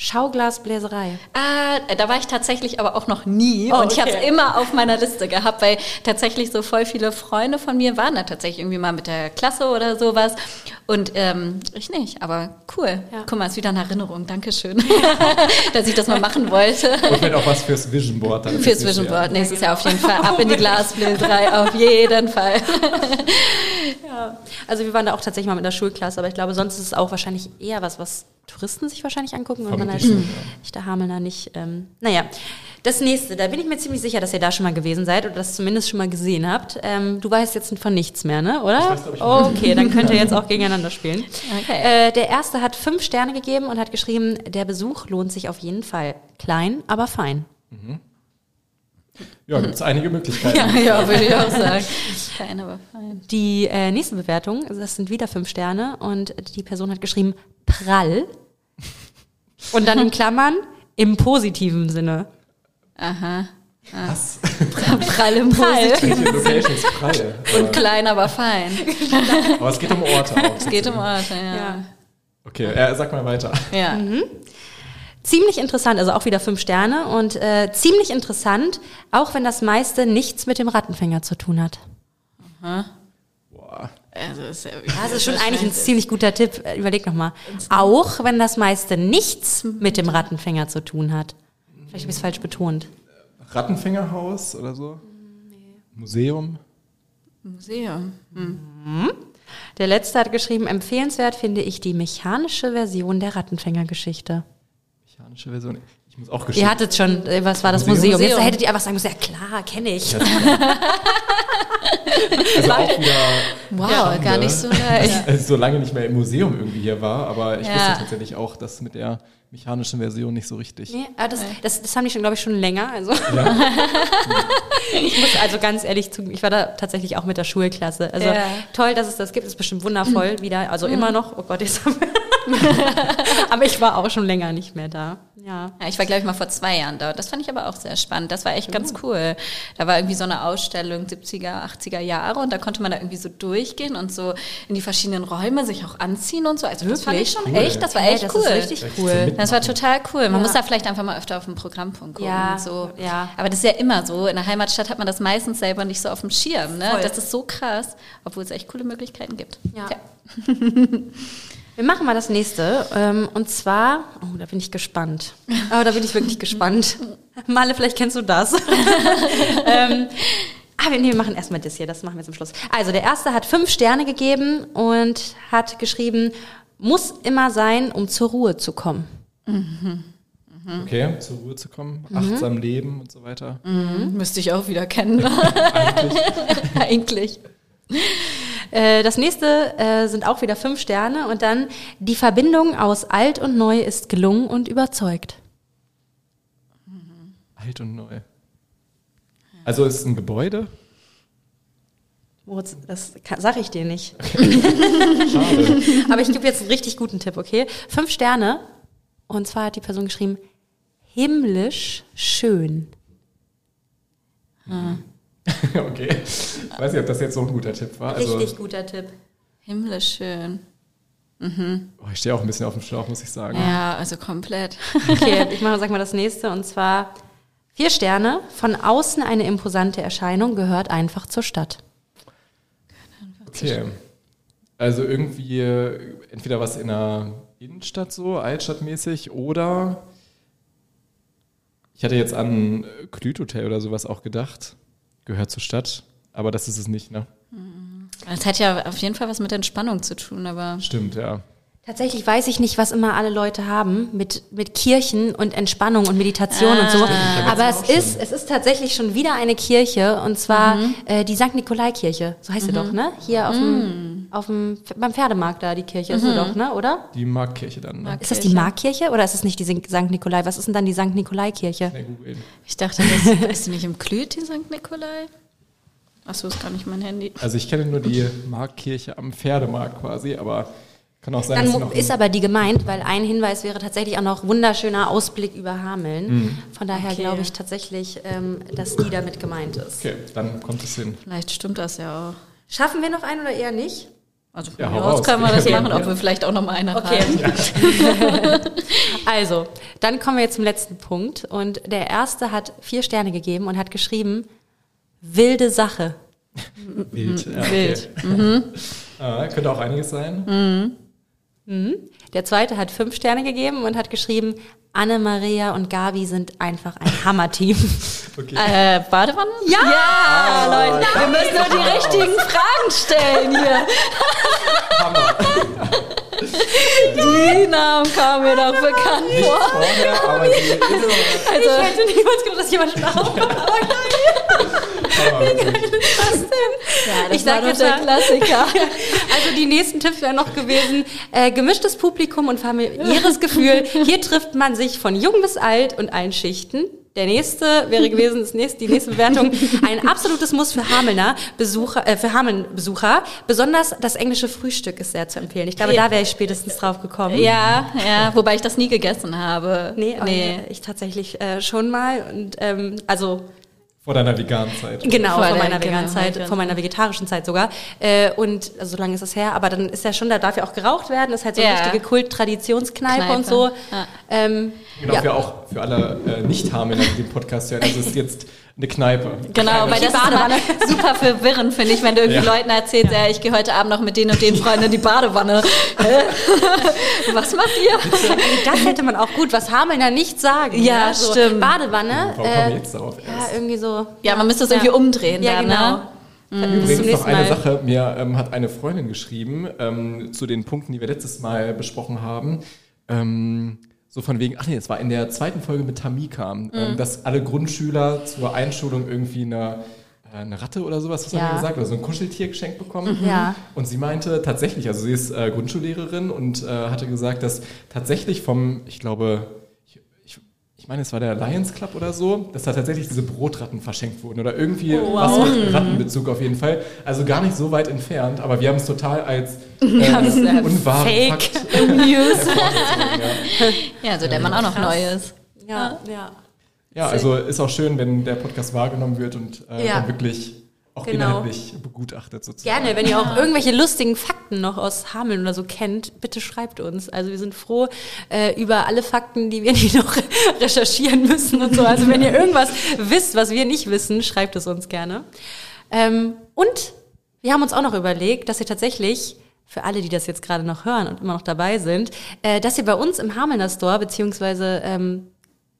Schauglasbläserei. Ah, da war ich tatsächlich aber auch noch nie. Oh, und ich okay. habe es immer auf meiner Liste gehabt, weil tatsächlich so voll viele Freunde von mir waren da tatsächlich irgendwie mal mit der Klasse oder sowas. Und ähm, ich nicht, aber cool. Ja. Guck mal, ist wieder eine Erinnerung. Dankeschön, dass ich das mal machen wollte. Und wenn auch was fürs Vision Board. Dann fürs Vision Board, nächstes Jahr auf jeden Fall. Ab in die Glasbläserei, auf jeden Fall. ja. Also wir waren da auch tatsächlich mal mit der Schulklasse, aber ich glaube, sonst ist es auch wahrscheinlich eher was, was Touristen sich wahrscheinlich angucken, wenn man als halt echter Hamelner nicht. Ähm, naja, das nächste, da bin ich mir ziemlich sicher, dass ihr da schon mal gewesen seid oder das zumindest schon mal gesehen habt. Ähm, du weißt jetzt von nichts mehr, ne? Oder? Ich weiß, ich oh, okay, dann könnt ihr jetzt auch gegeneinander spielen. Okay. Äh, der erste hat fünf Sterne gegeben und hat geschrieben, der Besuch lohnt sich auf jeden Fall. Klein, aber fein. Mhm. Ja, gibt es einige Möglichkeiten. ja, ja, würde ich auch sagen. Klein, aber fein. Die äh, nächste Bewertung, das sind wieder fünf Sterne und die Person hat geschrieben, prall. Und dann in Klammern im positiven Sinne. Aha. Was? Prall im positiven Locations prall. Und klein, aber fein. Aber es geht um Orte auch. Es geht um Orte, ja. ja. Okay, äh, sag mal weiter. Ja. Mhm. Ziemlich interessant, also auch wieder fünf Sterne und äh, ziemlich interessant, auch wenn das meiste nichts mit dem Rattenfänger zu tun hat. Aha. Also ist ja, das ist schon eigentlich ein ziemlich guter Tipp. Überleg nochmal. Auch wenn das meiste nichts mit dem Rattenfänger zu tun hat. Vielleicht habe ich es falsch betont. Rattenfängerhaus oder so? Nee. Museum? Museum. Hm. Mhm. Der letzte hat geschrieben, empfehlenswert finde ich die mechanische Version der Rattenfängergeschichte. Mechanische Version. Ich muss auch gestehen. Ihr hattet schon, äh, was war das Museum? Museum? Jetzt hättet ihr einfach sagen müssen, ja klar, kenne ich. also auch wieder Wow, Schande, gar nicht so leicht. Dass ich so lange nicht mehr im Museum irgendwie hier war, aber ich Ja. wusste tatsächlich auch, dass mit der mechanischen Version nicht so richtig. Nee, aber das, das, das haben die schon, glaube ich, schon länger. Also. ich muss also ganz ehrlich zugeben, ich war da tatsächlich auch mit der Schulklasse. Also Ja. toll, dass es das gibt, ist bestimmt wundervoll wieder. Also immer noch, oh Gott, jetzt Aber ich war auch schon länger nicht mehr da. Ja. Ja, ich war, glaube ich, mal vor zwei Jahren da. Das fand ich aber auch sehr spannend. Das war echt ganz cool. Da war irgendwie so eine Ausstellung 70er, 80er Jahre und da konnte man da irgendwie so durchgehen und so in die verschiedenen Räume sich auch anziehen und so. Also das fand ich schon Cool. echt, das war echt das cool. ist richtig cool. Das war total cool. Man Ja. muss da vielleicht einfach mal öfter auf den Programmpunkt gucken. Ja, und so. ja. Aber das ist ja immer so. In der Heimatstadt hat man das meistens selber nicht so auf dem Schirm. Ne? Voll. Das ist so krass, obwohl es echt coole Möglichkeiten gibt. Ja. Wir machen mal das nächste. Ähm, und zwar, oh, da bin ich gespannt. Oh, da bin ich wirklich gespannt. Male, vielleicht kennst du das. ähm, aber nee, wir machen erstmal das hier, das machen wir zum Schluss. Also, der erste hat fünf Sterne gegeben und hat geschrieben, muss immer sein, um zur Ruhe zu kommen. Okay, zur Ruhe zu kommen, Mhm. achtsam leben und so weiter. Müsste ich auch wieder kennen. Eigentlich. Äh, das nächste äh, sind auch wieder fünf Sterne und dann die Verbindung aus alt und neu ist gelungen und überzeugt. Alt und neu. Also ist es ein Gebäude? Moritz, das kann, sag ich dir nicht. Aber ich gebe jetzt einen richtig guten Tipp, okay? Fünf Sterne. Und zwar hat die Person geschrieben, himmlisch schön. okay. Ich weiß nicht, ob das jetzt so ein guter Tipp war. Also, Richtig guter Tipp. Himmlisch schön. oh, ich stehe auch ein bisschen auf dem Schlauch, muss ich sagen. Ja, also komplett. Okay, ich mache, sag mal das nächste. Und zwar vier Sterne. Von außen eine imposante Erscheinung gehört einfach zur Stadt. Okay. Also irgendwie äh, entweder was in der Innenstadt so, altstadtmäßig, oder ich hatte jetzt an äh, Klüthotel oder sowas auch gedacht. Gehört zur Stadt, aber das ist es nicht, ne? Das hat ja auf jeden Fall was mit Entspannung zu tun, aber Stimmt, ja. Tatsächlich weiß ich nicht, was immer alle Leute haben mit, mit Kirchen und Entspannung und Meditation und so. Aber es ist, es ist tatsächlich schon wieder eine Kirche und zwar äh, die St. Nikolai-Kirche. So heißt sie doch, ne? Hier auf dem, auf dem, beim Pferdemarkt da die Kirche ist sie doch, ne? Oder? Die Marktkirche dann, ne? Ist das die Markkirche oder ist es nicht die St. Nikolai? Was ist denn dann die St. Nikolai-Kirche? Ich dachte, das ist nicht im Klüt, die St. Nikolai? Achso, ist gar nicht mein Handy. Also ich kenne nur die Marktkirche am Pferdemarkt quasi, aber kann auch sein, Dann dass noch ist aber die gemeint, weil ein Hinweis wäre tatsächlich auch noch wunderschöner Ausblick über Hameln. Von daher Okay. glaube ich tatsächlich, ähm, dass die damit gemeint ist. Okay, dann kommt es hin. Vielleicht stimmt das ja auch. Schaffen wir noch einen oder eher nicht? Also von Ja, mir aus können wir das machen, ob wir vielleicht auch noch mal eine Okay. haben. Also, dann kommen wir jetzt zum letzten Punkt. Und der erste hat vier Sterne gegeben und hat geschrieben, wilde Sache. Wild. Ja, okay. Wild. Ah, könnte auch einiges sein. Der zweite hat fünf Sterne gegeben und hat geschrieben, Anne-Maria und Gabi sind einfach ein Hammerteam. Okay. Äh, Badewanne? Ja! Leute, wir müssen nur die richtigen Fragen stellen hier. Hammer. Die Namen kamen mir doch bekannt vor. vorher, Also, ich hätte niemals gedacht, dass jemand schlafen Hammer. wirklich. ja, das Ich sag war doch jetzt der Klassiker. Also die nächsten Tipps wären noch gewesen, äh, gemischtes Publikum und familiäres Gefühl. Hier trifft man sich von jung bis alt und allen Schichten. Der nächste wäre gewesen, das nächste, die nächste Bewertung, ein absolutes Muss für Hamelner Besucher, äh, für Hameln-Besucher. Besonders das englische Frühstück ist sehr zu empfehlen. Ich glaube, da wäre ich spätestens drauf gekommen. Ja, ja, wobei ich das nie gegessen habe. Nee, aber nee. ich tatsächlich äh, schon mal. Und ähm, also Vor deiner veganen Zeit. Genau, Vor von der- meiner genau, veganen Zeit, von meiner vegetarischen Zeit sogar. Äh, und also, so lange ist es her, aber dann ist ja schon, da darf ja auch geraucht werden, ist halt so eine Ja. richtige Kult-Traditionskneipe Kneipe, und so. ja. Ähm, Genau, ja. für auch für alle äh, Nicht-Hamelner, die den Podcast hören. Also es ist jetzt eine Kneipe. Genau, weil das ist immer super verwirrend, finde ich, wenn du irgendwie Ja. Leuten erzählst, ja. ich gehe heute Abend noch mit den und den Freunden in die Badewanne. Hä? Was macht ihr? Das hätte man auch gut, was Hamelner nicht sagen. Ja, so stimmt. Badewanne. Warum kommen wir Äh, jetzt darauf ja, erst? irgendwie so. Ja, man müsste es irgendwie umdrehen Ja, dann, genau. ne? Bis zum Übrigens noch eine Mal. Sache, mir ähm, hat eine Freundin geschrieben ähm, zu den Punkten, die wir letztes Mal besprochen haben. Ähm, so von wegen, ach nee, es war in der zweiten Folge mit Tamika, mhm. ähm, dass alle Grundschüler zur Einschulung irgendwie eine äh, eine Ratte oder sowas, was ja. haben wir gesagt, oder so ein Kuscheltier geschenkt bekommen. Mhm. Ja. Und sie meinte tatsächlich, also sie ist äh, Grundschullehrerin und äh, hatte gesagt, dass tatsächlich vom, ich glaube, meine, es war der Lions Club oder so, dass da tatsächlich diese Brotratten verschenkt wurden oder irgendwie oh, wow. was mit Rattenbezug auf jeden Fall. Also gar nicht so weit entfernt, aber wir haben es total als äh, ja, unwahren Fake Fakt News. ja. ja, also der man auch noch Krass. neu ist. Ja, ja. Ja, also ist auch schön, wenn der Podcast wahrgenommen wird und äh, ja. wirklich auch genau. inhaltlich begutachtet sozusagen. Gerne, wenn ihr auch irgendwelche lustigen Fakten noch aus Hameln oder so kennt, bitte schreibt uns. Also wir sind froh äh, über alle Fakten, die wir nicht noch recherchieren müssen und so. Also wenn ihr irgendwas wisst, was wir nicht wissen, schreibt es uns gerne. Ähm, und wir haben uns auch noch überlegt, dass ihr tatsächlich für alle, die das jetzt gerade noch hören und immer noch dabei sind, äh, dass ihr bei uns im Hamelner Store beziehungsweise ähm,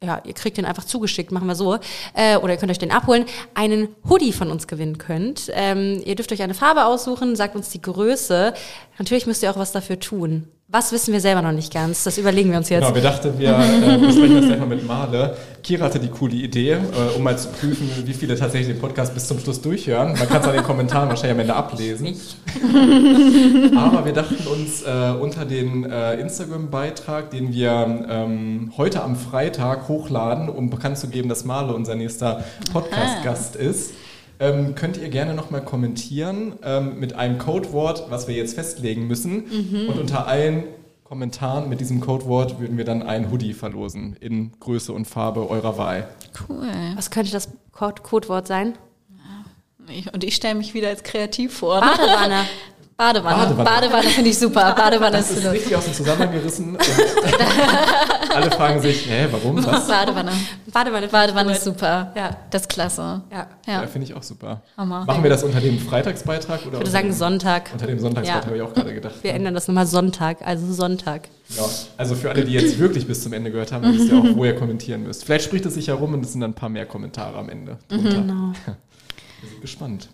ja, ihr kriegt den einfach zugeschickt, machen wir so, äh, oder ihr könnt euch den abholen, einen Hoodie von uns gewinnen könnt. Ähm, ihr dürft euch eine Farbe aussuchen, sagt uns die Größe. Natürlich müsst ihr auch was dafür tun. Was wissen wir selber noch nicht ganz? Das überlegen wir uns jetzt. Genau, wir dachten, wir äh, besprechen das gleich mal mit Male. Kira hatte die coole Idee, äh, um mal zu prüfen, wie viele tatsächlich den Podcast bis zum Schluss durchhören. Man kann es an den Kommentaren wahrscheinlich am Ende ablesen. Aber wir dachten uns, äh, unter den äh, Instagram-Beitrag, den wir ähm, heute am Freitag hochladen, um bekannt zu geben, dass Male unser nächster Podcast-Gast ist, ähm, könnt ihr gerne nochmal kommentieren ähm, mit einem Codewort, was wir jetzt festlegen müssen. Mhm. Und unter allen Kommentaren mit diesem Codewort würden wir dann ein Hoodie verlosen in Größe und Farbe eurer Wahl. Cool. Was könnte das Codewort sein? Und ich stelle mich wieder als kreativ vor. Badewanne. Badewanne. Badewanne, Badewanne finde ich super. Badewanne das ist, ist richtig aus dem Zusammenhang gerissen. alle fragen sich, hä, warum? Was? Badewanne. Badewanne. Badewanne ist super. Ja. Das ist klasse. Ja, ja. ja finde ich auch super. Hammer. Machen wir das unter dem Freitagsbeitrag? Oder ich würde sagen Sonntag. Unter dem Sonntagsbeitrag ja. habe ich auch gerade gedacht. Wir ändern das nochmal Sonntag, also Sonntag. Ja, also für alle, die jetzt wirklich bis zum Ende gehört haben, wisst ihr auch, wo ihr kommentieren müsst. Vielleicht spricht es sich herum und es sind dann ein paar mehr Kommentare am Ende drunter. Genau. Wir sind gespannt.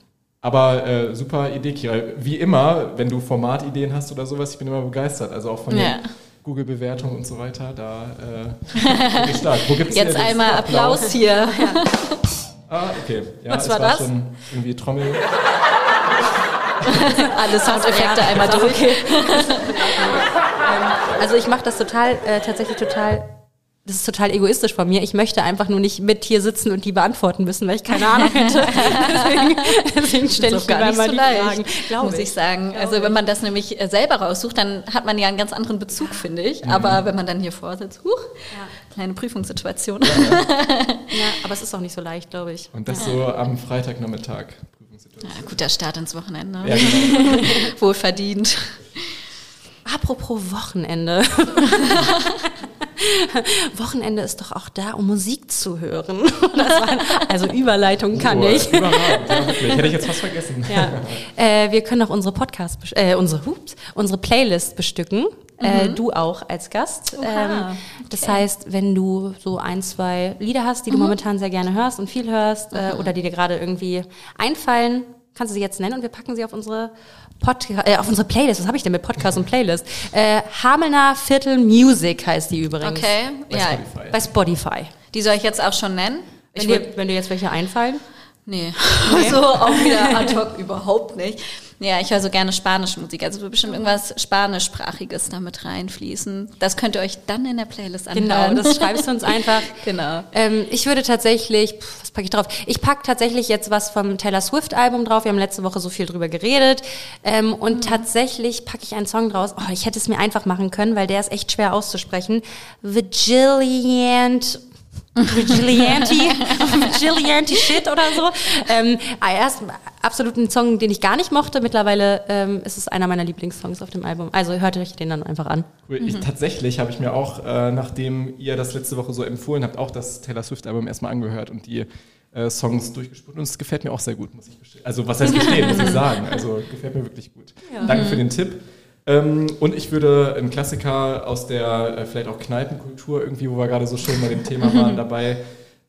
Aber äh, super Idee, Kira. Wie immer, wenn du Formatideen hast oder sowas, ich bin immer begeistert. Also auch von ja. Google-Bewertungen und so weiter, da äh, ich stark. Wo gibt's Jetzt einmal Applaus, Applaus hier. ah, okay. Ja, Was war war das? Schon irgendwie Trommel. Alle Soundeffekte ja, einmal durch. Okay. also ich mache das total, äh, tatsächlich total das ist total egoistisch von mir. Ich möchte einfach nur nicht mit hier sitzen und die beantworten müssen, weil ich keine Ahnung hätte. deswegen, deswegen stelle ich gar nicht mal so die Fragen, muss ich, ich sagen. Glaube also wenn man das nämlich äh, selber raussucht, dann hat man ja einen ganz anderen Bezug, finde ich. Mhm. Aber wenn man dann hier vorsitzt, huch, ja. kleine Prüfungssituation. Ja, ja. ja, aber es ist auch nicht so leicht, glaube ich. Und das so am Freitagnachmittag. Ja, guter Start ins Wochenende. Ja, genau. Wohlverdient. Apropos Wochenende. Wochenende ist doch auch da, um Musik zu hören. War, also Überleitung kann oh, ich. Überragend, ja, wirklich. Hätte ich jetzt fast vergessen. Ja. Äh, wir können auch unsere Podcast, äh, unsere, hups, unsere Playlist bestücken. Äh, mhm. Äh, du auch als Gast. Ähm, das okay. heißt, wenn du so ein, zwei Lieder hast, die du mhm. momentan sehr gerne hörst und viel hörst äh, mhm. oder die dir gerade irgendwie einfallen, kannst du sie jetzt nennen und wir packen sie auf unsere Podcast, äh, auf unsere Playlist. Was habe ich denn mit Podcast und Playlist? Äh, Hamelner Viertel Music heißt die übrigens. Okay, bei ja. Spotify. Bei Spotify. Die soll ich jetzt auch schon nennen? Wenn, dir, wenn dir jetzt welche einfallen? Nee, nee. also auch wieder ad hoc überhaupt nicht. Ja, ich höre so gerne spanische Musik. Also wird bestimmt irgendwas Spanischsprachiges damit reinfließen. Das könnt ihr euch dann in der Playlist anhören. Genau, das schreibst du uns einfach. genau. Ähm, ich würde tatsächlich, pff, was packe ich drauf? Ich packe tatsächlich jetzt was vom Taylor Swift Album drauf. Wir haben letzte Woche so viel drüber geredet. Ähm, und mhm. tatsächlich packe ich einen Song draus. Oh, ich hätte es mir einfach machen können, weil der ist echt schwer auszusprechen. Vigilant Vigilante, Vigilante Shit oder so. Ähm, ah, erst absolut ein Song, den ich gar nicht mochte. Mittlerweile ähm, ist es einer meiner Lieblingssongs auf dem Album. Also hört euch den dann einfach an. Cool. Ich, mhm. Tatsächlich habe ich mir auch, äh, nachdem ihr das letzte Woche so empfohlen habt, auch das Taylor Swift Album erstmal angehört und die äh, Songs durchgespielt. Und es gefällt mir auch sehr gut, muss ich gestehen. Also was heißt gestehen, muss ich sagen. Also gefällt mir wirklich gut. Ja. Danke für den Tipp. Ähm, und ich würde einen Klassiker aus der äh, vielleicht auch Kneipenkultur irgendwie, wo wir gerade so schön bei dem Thema waren, dabei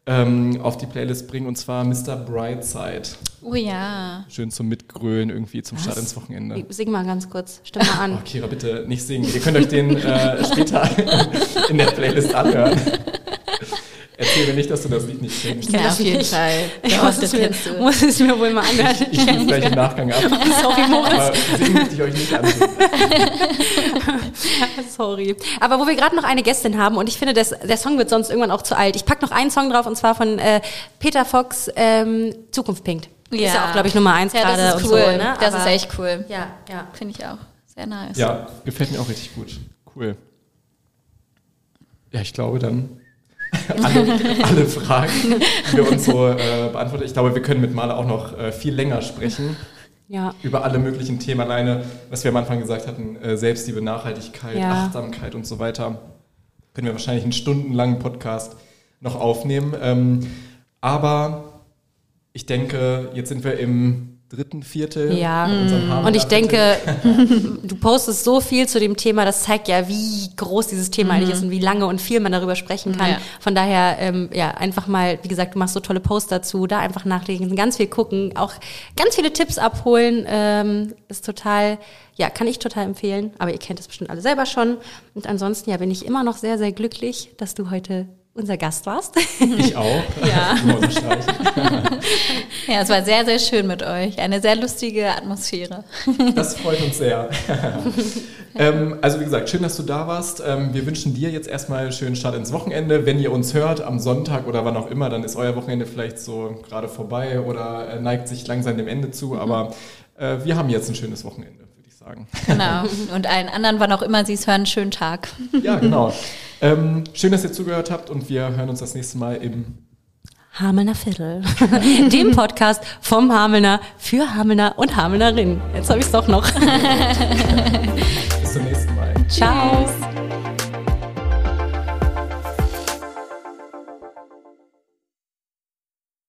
ähm, auf die Playlist bringen und zwar Mr. Brightside. Oh ja. Schön zum Mitgrölen irgendwie zum Was? Start ins Wochenende. Sing mal ganz kurz, stimm mal an. Oh, Kira, bitte nicht singen. Ihr könnt euch den äh, später in der Playlist anhören. Erzähl mir nicht, dass du das Lied nicht kennst. Ja, auf jeden Fall. Ich muss es, mir, muss es mir wohl mal anhören. Ich, ich gebe gleich im Nachgang ab. Sorry, Moritz. Aber möchte ich euch nicht ansehen. Sorry. Aber wo wir gerade noch eine Gästin haben und ich finde, das, der Song wird sonst irgendwann auch zu alt. Ich packe noch einen Song drauf und zwar von äh, Peter Fox, ähm, Zukunft pinkt. Ja. Ist ja auch, glaube ich, Nummer eins ja, gerade. Das ist cool. So, ne? Das Aber ist echt cool. Ja, ja. Finde ich auch. Sehr nice. Ja, gefällt mir auch richtig gut. Cool. Ja, ich glaube dann alle, alle Fragen, die wir uns so äh, beantwortet. Ich glaube, wir können mit Male auch noch äh, viel länger sprechen. Ja. Über alle möglichen Themen alleine, was wir am Anfang gesagt hatten, äh, Selbstliebe, Nachhaltigkeit, ja. Achtsamkeit und so weiter. Können wir wahrscheinlich einen stundenlangen Podcast noch aufnehmen. Ähm, aber ich denke, jetzt sind wir im dritten Viertel. Ja, und ich denke, du postest so viel zu dem Thema, das zeigt ja, wie groß dieses Thema mhm. eigentlich ist und wie lange und viel man darüber sprechen kann. Ja. Von daher, ähm, ja, einfach mal, wie gesagt, du machst so tolle Posts dazu, da einfach nachlegen, ganz viel gucken, auch ganz viele Tipps abholen, ähm, ist total, ja, kann ich total empfehlen, aber ihr kennt das bestimmt alle selber schon. Und ansonsten, ja, bin ich immer noch sehr, sehr glücklich, dass du heute unser Gast warst. Ich auch. Ja. ja, es war sehr, sehr schön mit euch. Eine sehr lustige Atmosphäre. Das freut uns sehr. ähm, also wie gesagt, schön, dass du da warst. Ähm, wir wünschen dir jetzt erstmal einen schönen Start ins Wochenende. Wenn ihr uns hört am Sonntag oder wann auch immer, dann ist euer Wochenende vielleicht so gerade vorbei oder äh, neigt sich langsam dem Ende zu. Mhm. Aber äh, wir haben jetzt ein schönes Wochenende sagen. Genau. Und allen anderen, wann auch immer Sie es hören, einen schönen Tag. Ja, genau. Ähm, schön, dass ihr zugehört habt und wir hören uns das nächste Mal im Hamelner Viertel, dem Podcast vom Hamelner für Hamelner und Hamelnerinnen. Jetzt habe ich es doch noch. Bis zum nächsten Mal. Ciao. Tschüss.